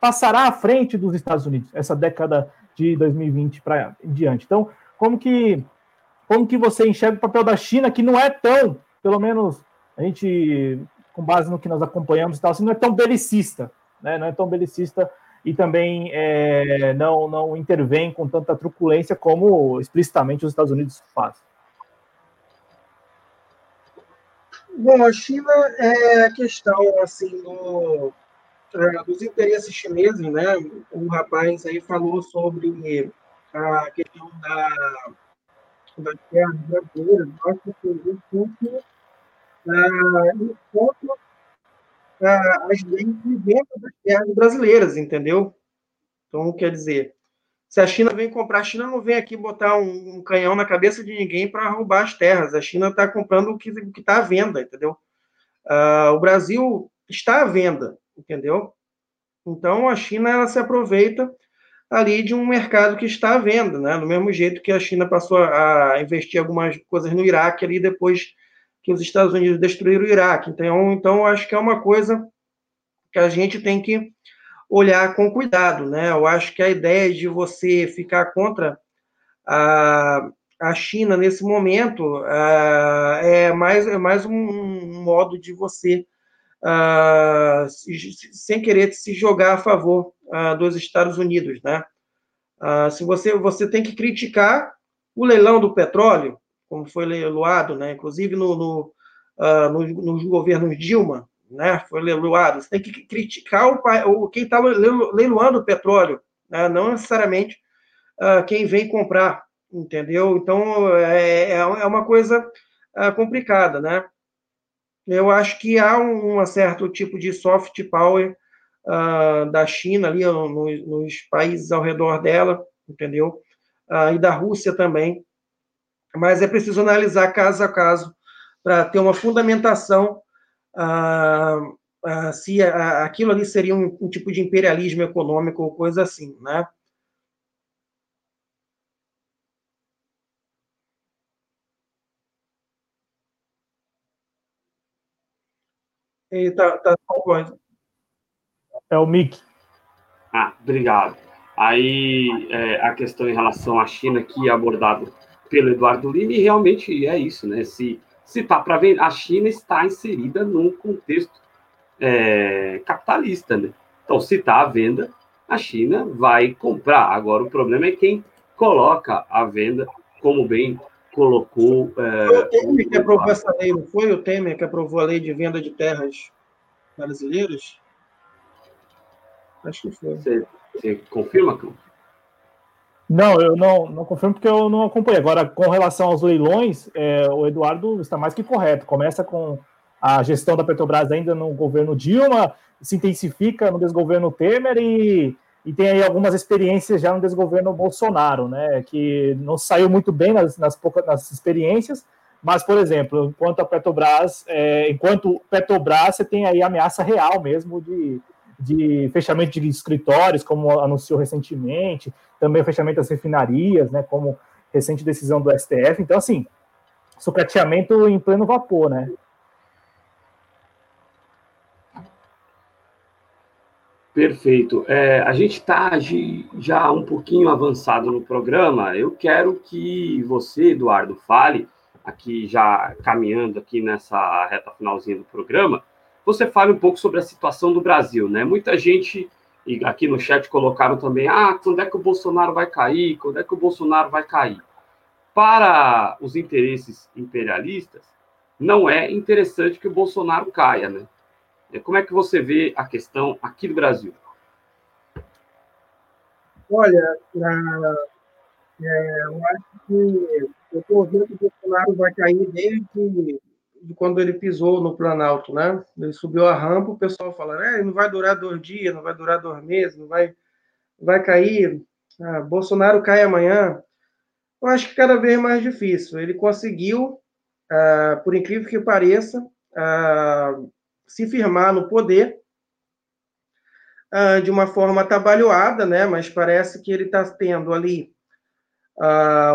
passará à frente dos Estados Unidos, essa década de 2020 para diante. Então, como que como que você enxerga o papel da China, que não é tão, pelo menos a gente, com base no que nós acompanhamos e tal, assim, não é tão belicista, né? Não é tão belicista e também é, não, não intervém com tanta truculência como explicitamente os Estados Unidos fazem. Bom, a China é a questão assim do, é, dos interesses chineses, né? O rapaz aí falou sobre a questão da, da guerra brasileira, acho que um pouco as leis das terras brasileiras, entendeu? Então, quer dizer, se a China vem comprar, a China não vem aqui botar um, um canhão na cabeça de ninguém para roubar as terras. A China está comprando o que está à venda, entendeu? Uh, o Brasil está à venda, entendeu? Então, a China ela se aproveita ali de um mercado que está à venda, né? Do mesmo jeito que a China passou a investir algumas coisas no Iraque ali depois que os Estados Unidos destruíram o Iraque. Então, então acho que é uma coisa que a gente tem que olhar com cuidado, né? Eu acho que a ideia de você ficar contra a, a China nesse momento uh, é mais é mais um, modo de você uh, sem querer se jogar a favor uh, dos Estados Unidos, né? se você você tem que criticar o leilão do petróleo, como foi leiloado, né? Inclusive no, no, no, nos governos Dilma, né, foi leiloado. Você tem que criticar o, o quem está leiloando o petróleo, né, não necessariamente uh, quem vem comprar, entendeu? Então, é, é, é uma coisa uh, complicada, né? Eu acho que há um, um certo tipo de soft power uh, da China ali no, nos países ao redor dela, entendeu? e da Rússia também, mas é preciso analisar caso a caso para ter uma fundamentação ah, ah, se ah, aquilo ali seria um, um, tipo de imperialismo econômico ou coisa assim, né? E tá, tá É o Mick. Ah, obrigado. Aí é, a questão em relação à China que é abordado pelo Eduardo Lima, e realmente é isso, né? Se se está para ver, a China está inserida num contexto é, capitalista, né? Então, se está à venda, a China vai comprar. Agora, o problema é quem coloca a venda, como bem colocou. É, foi o Temer que aprovou essa lei, não foi o Temer que aprovou a lei de venda de terras brasileiras? Acho que foi. Você, você confirma, Cão? Não, eu não, não confirmo porque eu não acompanhei. Agora, com relação aos leilões, é, o Eduardo está mais que correto. Começa com a gestão da Petrobras ainda no governo Dilma, se intensifica no desgoverno Temer e, e tem aí algumas experiências já no desgoverno Bolsonaro, né? Que não saiu muito bem nas, nas poucas nas experiências, mas, por exemplo, enquanto a Petrobras, é, enquanto Petrobras, você tem aí ameaça real mesmo de de fechamento de escritórios, como anunciou recentemente, também o fechamento das refinarias, né, como recente decisão do STF. Então, assim, sucateamento em pleno vapor, né? Perfeito. É, a gente está já um pouquinho avançado no programa. Eu quero que você, Eduardo, fale, aqui já caminhando aqui nessa reta finalzinha do programa, você fale um pouco sobre a situação do Brasil, né? Muita gente, e aqui no chat colocaram também, ah, quando é que o Bolsonaro vai cair? Quando é que o Bolsonaro vai cair? Para os interesses imperialistas, não é interessante que o Bolsonaro caia, né? Como é que você vê a questão aqui do Brasil? Olha, é, eu acho que eu estou vendo que o Bolsonaro vai cair desde de quando ele pisou no Planalto, né? Ele subiu a rampa, o pessoal fala, é, não vai durar dois dias, não vai durar dois meses, não vai, vai cair. Ah, Bolsonaro cai amanhã. eu acho que cada vez mais difícil. Ele conseguiu, uh, por incrível que pareça, uh, se firmar no poder uh, de uma forma atabalhoada, né? mas parece que ele está tendo ali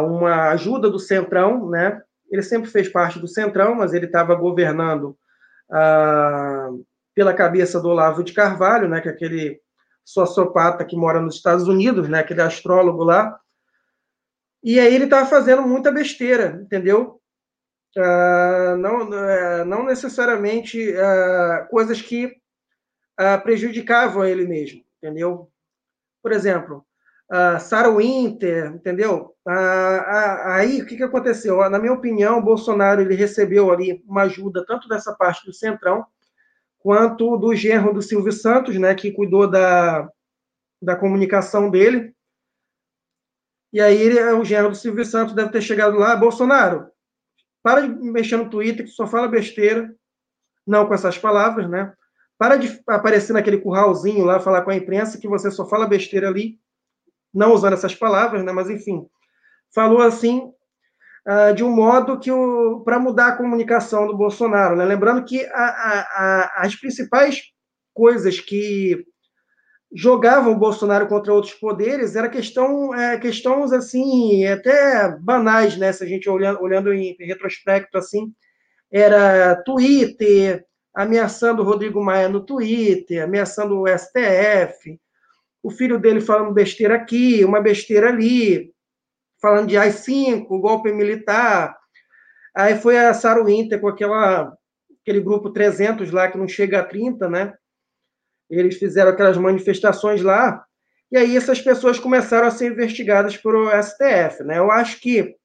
uma ajuda do Centrão, né? Ele sempre fez parte do Centrão, mas ele estava governando pela cabeça do Olavo de Carvalho, né? que é aquele sociopata que mora nos Estados Unidos, né? aquele astrólogo lá, e aí ele estava fazendo muita besteira, entendeu? Uh, não, uh, não necessariamente uh, coisas que prejudicavam ele mesmo, entendeu? Por exemplo, uh, Sarah Winter, entendeu? aí o que, que aconteceu? Na minha opinião, o Bolsonaro ele recebeu ali uma ajuda tanto dessa parte do Centrão quanto do genro do Silvio Santos, né, que cuidou da, da comunicação dele, e aí ele, o genro do Silvio Santos deve ter chegado lá, Bolsonaro, para de mexer no Twitter, que só fala besteira, não com essas palavras, né? Para de aparecer naquele curralzinho lá, falar com a imprensa, que você só fala besteira ali, não usando essas palavras, né? Mas, enfim, falou assim, uh, de um modo que, para mudar a comunicação do Bolsonaro, né? Lembrando que a, a, a, as principais coisas que jogavam o Bolsonaro contra outros poderes, era questão, é, questões assim, até banais, né? Se a gente olhando, olhando em retrospecto assim, era Twitter, ameaçando o Rodrigo Maia no Twitter, ameaçando o STF, o filho dele falando besteira aqui, uma besteira ali, falando de AI-5, golpe militar. Aí foi a Sarah Winter com aquela, aquele grupo 300 lá, que não chega a 30, né? eles fizeram aquelas manifestações lá, e aí essas pessoas começaram a ser investigadas pelo STF. Né? Eu acho que,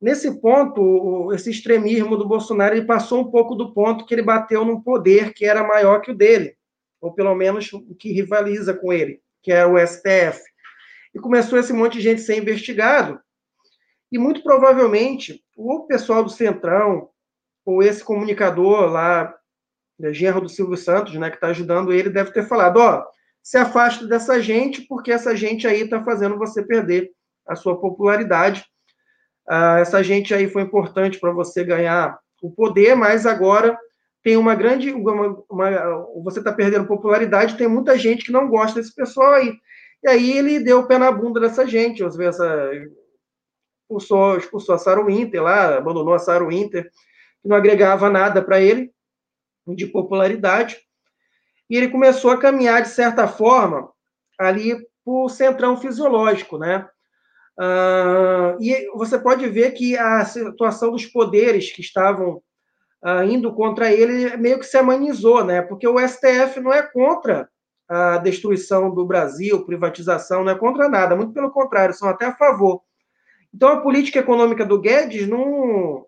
nesse ponto, esse extremismo do Bolsonaro ele passou um pouco do ponto que ele bateu num poder que era maior que o dele, ou pelo menos o que rivaliza com ele, que é o STF. E começou esse monte de gente a ser investigado, e muito provavelmente o pessoal do Centrão, ou esse comunicador lá né, genro do Silvio Santos, né, que está ajudando ele, deve ter falado: ó, se afaste dessa gente, porque essa gente aí está fazendo você perder a sua popularidade. Ah, essa gente aí foi importante para você ganhar o poder, mas agora tem uma grande. Uma, uma, você está perdendo popularidade, tem muita gente que não gosta desse pessoal aí. E aí ele deu o pé na bunda dessa gente, você vê essa. Expulsou, expulsou a Sarah Winter lá, abandonou a Sarah Winter, que não agregava nada para ele de popularidade, e ele começou a caminhar, de certa forma, ali para o centrão fisiológico, né? Uh, e você pode ver que a situação dos poderes que estavam uh, indo contra ele meio que se amenizou, né? Porque o STF não é contra a destruição do Brasil, privatização, não é contra nada, muito pelo contrário, são até a favor. Então a política econômica do Guedes não,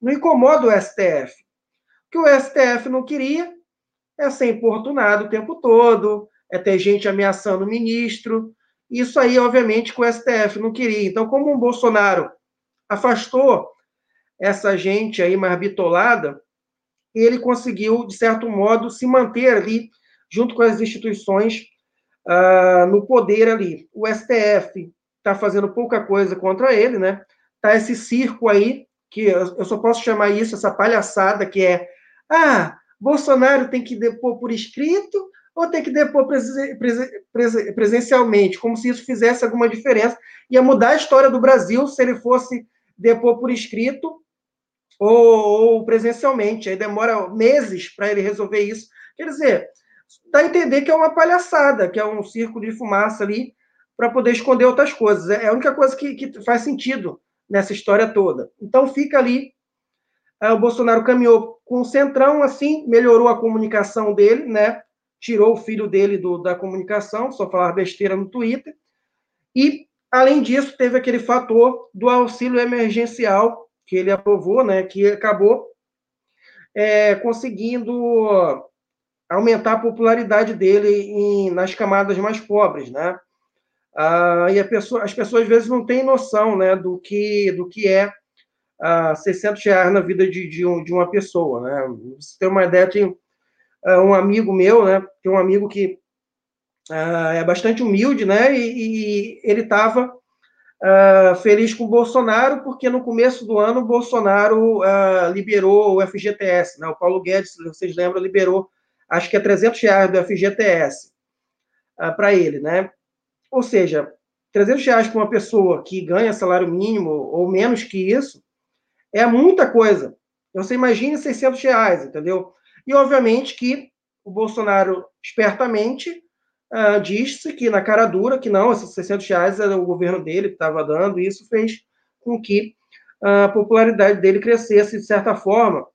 não incomoda o STF que o STF não queria é ser importunado o tempo todo, é ter gente ameaçando o ministro. Isso aí, obviamente, que o STF não queria. Então, como o Bolsonaro afastou essa gente aí mais bitolada, ele conseguiu, de certo modo, se manter ali, junto com as instituições, uh, no poder ali. O STF está fazendo pouca coisa contra ele, né? Tá esse circo aí, que eu só posso chamar isso, essa palhaçada, que é ah, Bolsonaro tem que depor por escrito ou tem que depor presencialmente, como se isso fizesse alguma diferença. Ia mudar a história do Brasil se ele fosse depor por escrito ou, presencialmente. Aí demora meses para ele resolver isso. Quer dizer, dá a entender que é uma palhaçada, que é um circo de fumaça ali para poder esconder outras coisas. É a única coisa que, que faz sentido nessa história toda. Então fica ali o Bolsonaro caminhou com o Centrão, assim, melhorou a comunicação dele, né? Tirou o filho dele do, da comunicação, só falar besteira no Twitter. E, além disso, teve aquele fator do auxílio emergencial que ele aprovou, né? Que acabou é, conseguindo aumentar a popularidade dele em, nas camadas mais pobres, né? Ah, e pessoa, as pessoas às vezes não têm noção, né, do que do que é a 600 reais na vida de, de, um, de uma pessoa, né? Você tem uma ideia, tem uh, um amigo meu, né? Tem um amigo que uh, é bastante humilde, né? E, e ele estava uh, feliz com o Bolsonaro, porque no começo do ano o Bolsonaro uh, liberou o FGTS, né? O Paulo Guedes, vocês lembram, liberou, acho que é 300 reais do FGTS uh, para ele, né? Ou seja, 300 reais para uma pessoa que ganha salário mínimo ou menos que isso é muita coisa. Você imagine 600 reais, entendeu? E obviamente que o Bolsonaro, espertamente, uh, disse que na cara dura que não, esses 600 reais era o governo dele que estava dando, e isso fez com que a popularidade dele crescesse de certa forma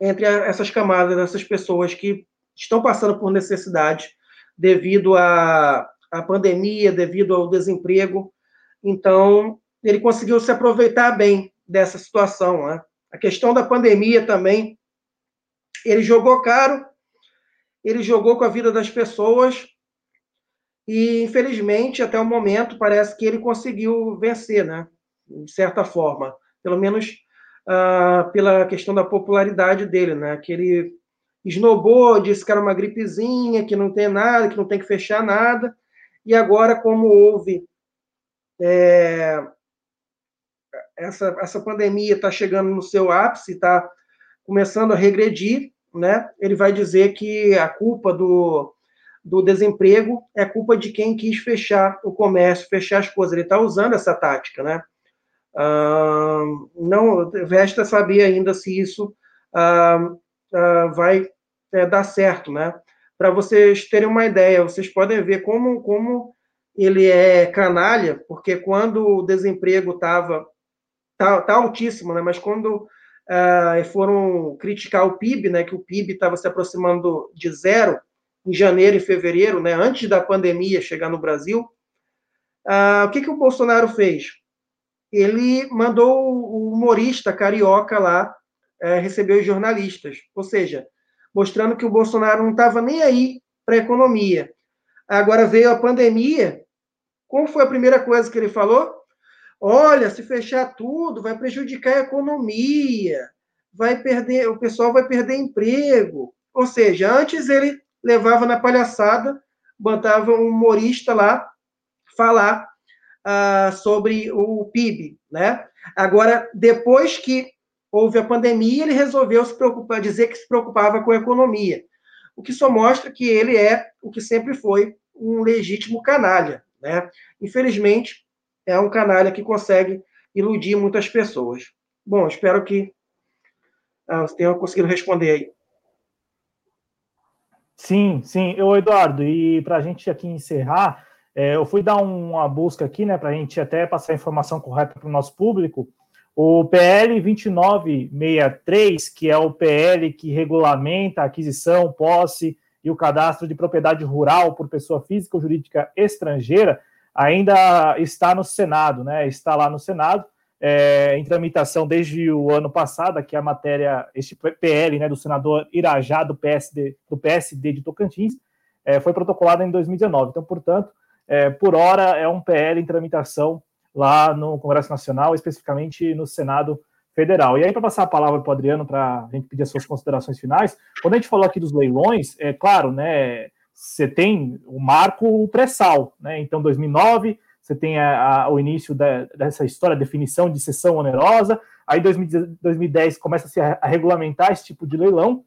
entre essas camadas, essas pessoas que estão passando por necessidade devido à, à pandemia, devido ao desemprego. Então, ele conseguiu se aproveitar bem dessa situação. Né? A questão da pandemia também, ele jogou caro, ele jogou com a vida das pessoas e, infelizmente, até o momento, parece que ele conseguiu vencer, né? De certa forma. Pelo menos uh, pela questão da popularidade dele, né? Que ele esnobou, disse que era uma gripezinha, que não tem nada, que não tem que fechar nada. E agora, como houve é, essa, essa pandemia está chegando no seu ápice, está começando a regredir, né? Ele vai dizer que a culpa do, do desemprego é culpa de quem quis fechar o comércio, fechar as coisas. Ele está usando essa tática, né? Ah, não resta saber ainda se isso vai é, dar certo, né? Para vocês terem uma ideia, vocês podem ver como, como ele é canalha, porque quando o desemprego estava tá, tá altíssimo, né? Mas quando uh, foram criticar o PIB, né, que o PIB estava se aproximando de zero em janeiro e fevereiro, né, antes da pandemia chegar no Brasil, uh, o que, que o Bolsonaro fez? Ele mandou o humorista carioca lá uh, receber os jornalistas, ou seja, mostrando que o Bolsonaro não estava nem aí para a economia. Agora veio a pandemia, qual foi a primeira coisa que ele falou? Olha, se fechar tudo, vai prejudicar a economia, vai perder, o pessoal vai perder emprego. Ou seja, antes ele levava na palhaçada, botava um humorista lá falar uh, sobre o PIB, né? Agora, depois que houve a pandemia, ele resolveu se preocupar, dizer que se preocupava com a economia, o que só mostra que ele é o que sempre foi um legítimo canalha, né? Infelizmente, é um canalha que consegue iludir muitas pessoas. Bom, espero que ah, você tenha conseguido responder aí. Sim, sim. Eu, Eduardo, e para a gente aqui encerrar, é, eu fui dar uma busca aqui, né, para a gente até passar a informação correta para o nosso público. O PL 2963, que é o PL que regulamenta a aquisição, posse e o cadastro de propriedade rural por pessoa física ou jurídica estrangeira, ainda está no Senado, né? Está lá no Senado, é, em tramitação desde o ano passado, que a matéria, este PL, né, do senador Irajá, do PSD, do PSD de Tocantins, é, foi protocolado em 2019. Então, portanto, é, por hora é um PL em tramitação lá no Congresso Nacional, especificamente no Senado Federal. E aí, para passar a palavra para o Adriano, para a gente pedir as suas considerações finais, quando a gente falou aqui dos leilões, é claro, né? Você tem o marco pré-sal, né? Então, 2009, você tem a, a, o início da, dessa história, definição de sessão onerosa, aí 2010 começa-se a, a, regulamentar esse tipo de leilão,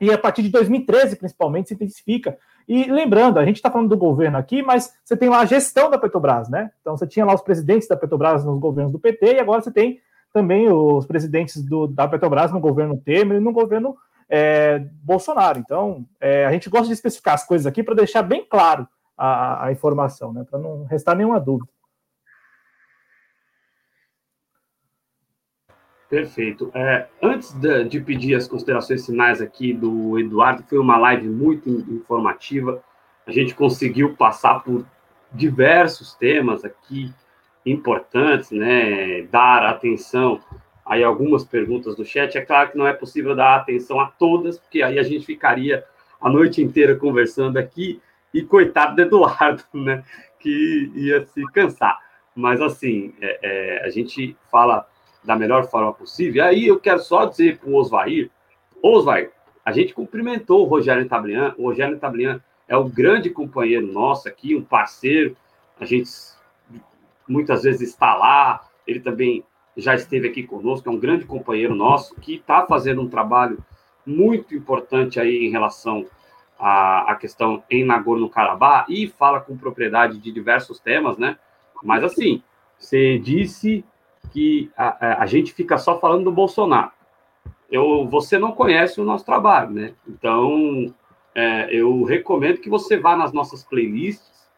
e a partir de 2013, principalmente, se intensifica. E lembrando, a gente está falando do governo aqui, mas você tem lá a gestão da Petrobras, né? Então, você tinha lá os presidentes da Petrobras nos governos do PT, e agora você tem também os presidentes do, da Petrobras no governo Temer e no governo é, Bolsonaro. Então, é, a gente gosta de especificar as coisas aqui para deixar bem claro a, a informação, né, para não restar nenhuma dúvida. Perfeito. É, antes de, de, pedir as considerações finais aqui do Eduardo, foi uma live muito informativa. A gente conseguiu passar por diversos temas aqui importantes, né? Dar atenção aí algumas perguntas do chat. É claro que não é possível dar atenção a todas, porque aí a gente ficaria a noite inteira conversando aqui e coitado do Eduardo, né? Que ia se cansar. Mas assim, é, é, a gente fala da melhor forma possível. Aí eu quero só dizer para o Osvair, Osvair, a gente cumprimentou o Rogério Tablian. O Rogério Tablian é o grande companheiro nosso aqui, um parceiro. A gente muitas vezes está lá, ele também já esteve aqui conosco, é um grande companheiro nosso, que está fazendo um trabalho muito importante aí em relação à, à questão em Nagorno-Karabakh e fala com propriedade de diversos temas, né? Mas assim, você disse que a, a gente fica só falando do Bolsonaro. Eu, você não conhece o nosso trabalho, né? Então, é, eu recomendo que você vá nas nossas playlists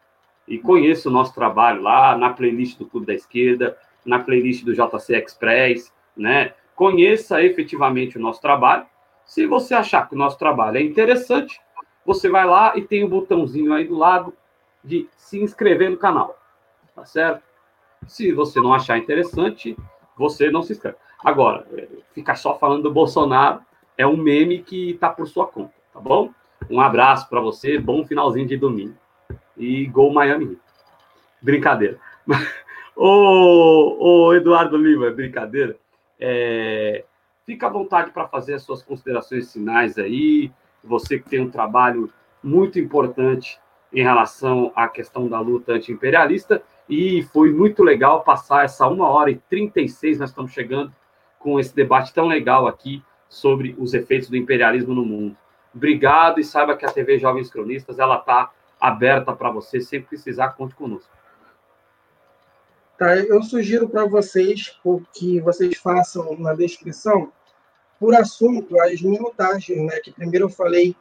e conheça o nosso trabalho lá, na playlist do Clube da Esquerda, na playlist do JC Express, né? Conheça efetivamente o nosso trabalho. Se você achar que o nosso trabalho é interessante, você vai lá e tem o um botãozinho aí do lado de se inscrever no canal, tá certo? Se você não achar interessante, você não se inscreve. Agora, ficar só falando do Bolsonaro é um meme que está por sua conta, tá bom? Um abraço para você, bom finalzinho de domingo. E gol Miami. Brincadeira. Ô, ô, Eduardo Lima, brincadeira. É, fica à vontade para fazer as suas considerações finais aí. Você que tem um trabalho muito importante em relação à questão da luta anti-imperialista. E foi muito legal passar essa uma hora e 36, nós estamos chegando com esse debate tão legal aqui sobre os efeitos do imperialismo no mundo. Obrigado e saiba que a TV Jovens Cronistas ela está aberta para você, sempre precisar, conte conosco. Tá, eu sugiro para vocês que vocês façam na descrição, por assunto, as minutagens, né? Que primeiro eu falei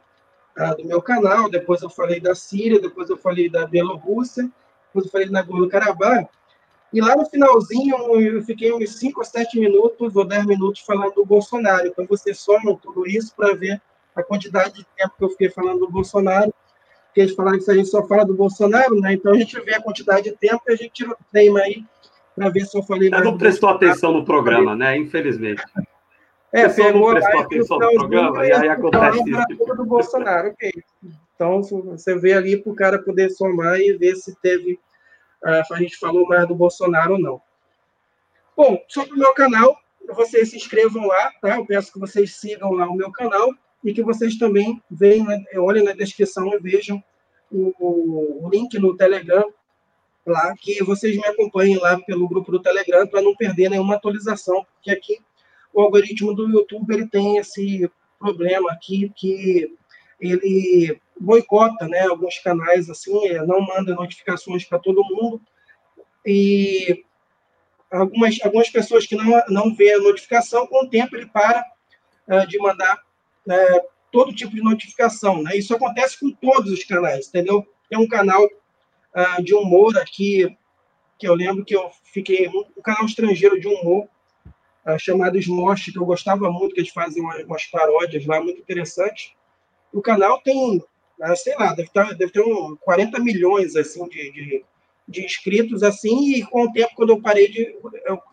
ah, do meu canal, depois eu falei da Síria, depois eu falei da Bielorrússia, depois eu falei do Nagorno-Karabakh, e lá no finalzinho eu fiquei uns 5 ou 7 minutos ou 10 minutos falando do Bolsonaro. Então você soma tudo isso para ver a quantidade de tempo que eu fiquei falando do Bolsonaro. Porque eles falaram que a gente só fala do Bolsonaro, né? Então a gente vê a quantidade de tempo e a gente tira o tema aí para ver se eu falei mais. não prestou atenção no programa, né? Infelizmente. É, Você pegou não prestou atenção no programa e aí acontece isso. do Bolsonaro, ok. Então você vê ali para o cara poder somar e ver se teve. Uh, a gente falou mais do Bolsonaro ou não. Bom, sobre o meu canal, vocês se inscrevam lá, tá? Eu peço que vocês sigam lá o meu canal e que vocês também venham, né, olhem na descrição e vejam o, o, o link no Telegram lá, que vocês me acompanhem lá pelo grupo do Telegram para não perder nenhuma atualização, porque aqui o algoritmo do YouTube ele tem esse problema aqui que ele boicota, né, alguns canais assim, não manda notificações para todo mundo e algumas algumas pessoas que não não vê a notificação com o tempo ele para uh, de mandar é, todo tipo de notificação. Né? Isso acontece com todos os canais, entendeu? Tem um canal uh, de humor aqui, que eu lembro que eu fiquei. Um, canal estrangeiro de humor, uh, chamado Smosh, que eu gostava muito, que eles fazem umas, paródias lá, muito interessantes. O canal tem, uh, sei lá, deve, ter, deve ter um 40 milhões assim, de, de, de, inscritos, assim, e com o tempo, quando eu parei de.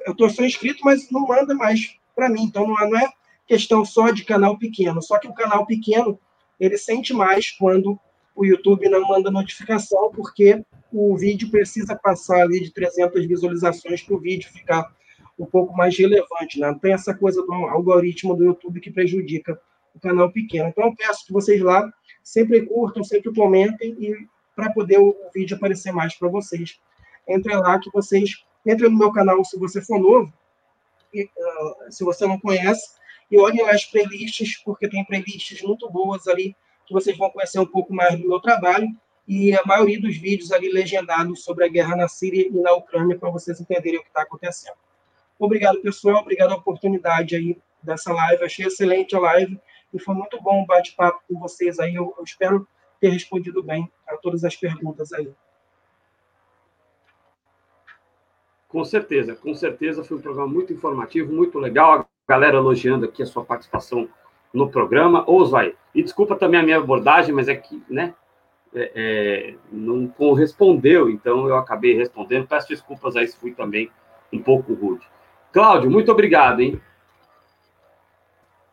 Eu estou só inscrito, mas não manda mais para mim, então não é, não é questão só de canal pequeno. Só que o canal pequeno, ele sente mais quando o YouTube não manda notificação, porque o vídeo precisa passar ali de 300 visualizações para o vídeo ficar um pouco mais relevante. Né? Não tem essa coisa do algoritmo do YouTube que prejudica o canal pequeno. Então, eu peço que vocês lá sempre curtam, sempre comentem, e para poder o, vídeo aparecer mais para vocês. Entrem lá que vocês... Entrem no meu canal se você for novo, e, uh, se você não conhece, e olhem as playlists, porque tem playlists muito boas ali, que vocês vão conhecer um pouco mais do meu trabalho, e a maioria dos vídeos ali legendados sobre a guerra na Síria e na Ucrânia, para vocês entenderem o que está acontecendo. Obrigado, pessoal, obrigado a oportunidade aí dessa live, achei excelente a live, e foi muito bom o bate-papo com vocês aí, eu, eu espero ter respondido bem a todas as perguntas aí. Com certeza, com certeza. Foi um programa muito informativo, muito legal galera elogiando aqui a sua participação no programa. Ô, Zói, e desculpa também a minha abordagem, mas é que, né, é, é, não correspondeu, então eu acabei respondendo. Peço desculpas aí se fui também um pouco rude. Cláudio, muito obrigado, hein?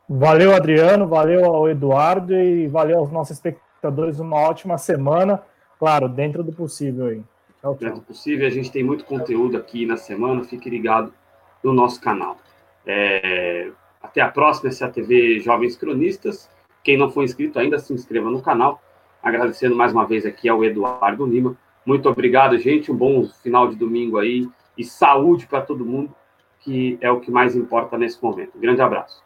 Valeu, Adriano, valeu ao Eduardo e valeu aos nossos espectadores. Uma ótima semana, claro, dentro do possível aí. Tchau, tchau. Dentro do possível, a gente tem muito conteúdo aqui na semana, fique ligado no nosso canal. É, até a próxima, essa é a TV Jovens Cronistas. Quem não for inscrito ainda, se inscreva no canal. Agradecendo mais uma vez aqui ao Eduardo Lima Muito obrigado, gente. Um bom final de domingo aí e saúde para todo mundo, que é o que mais importa nesse momento. Grande abraço.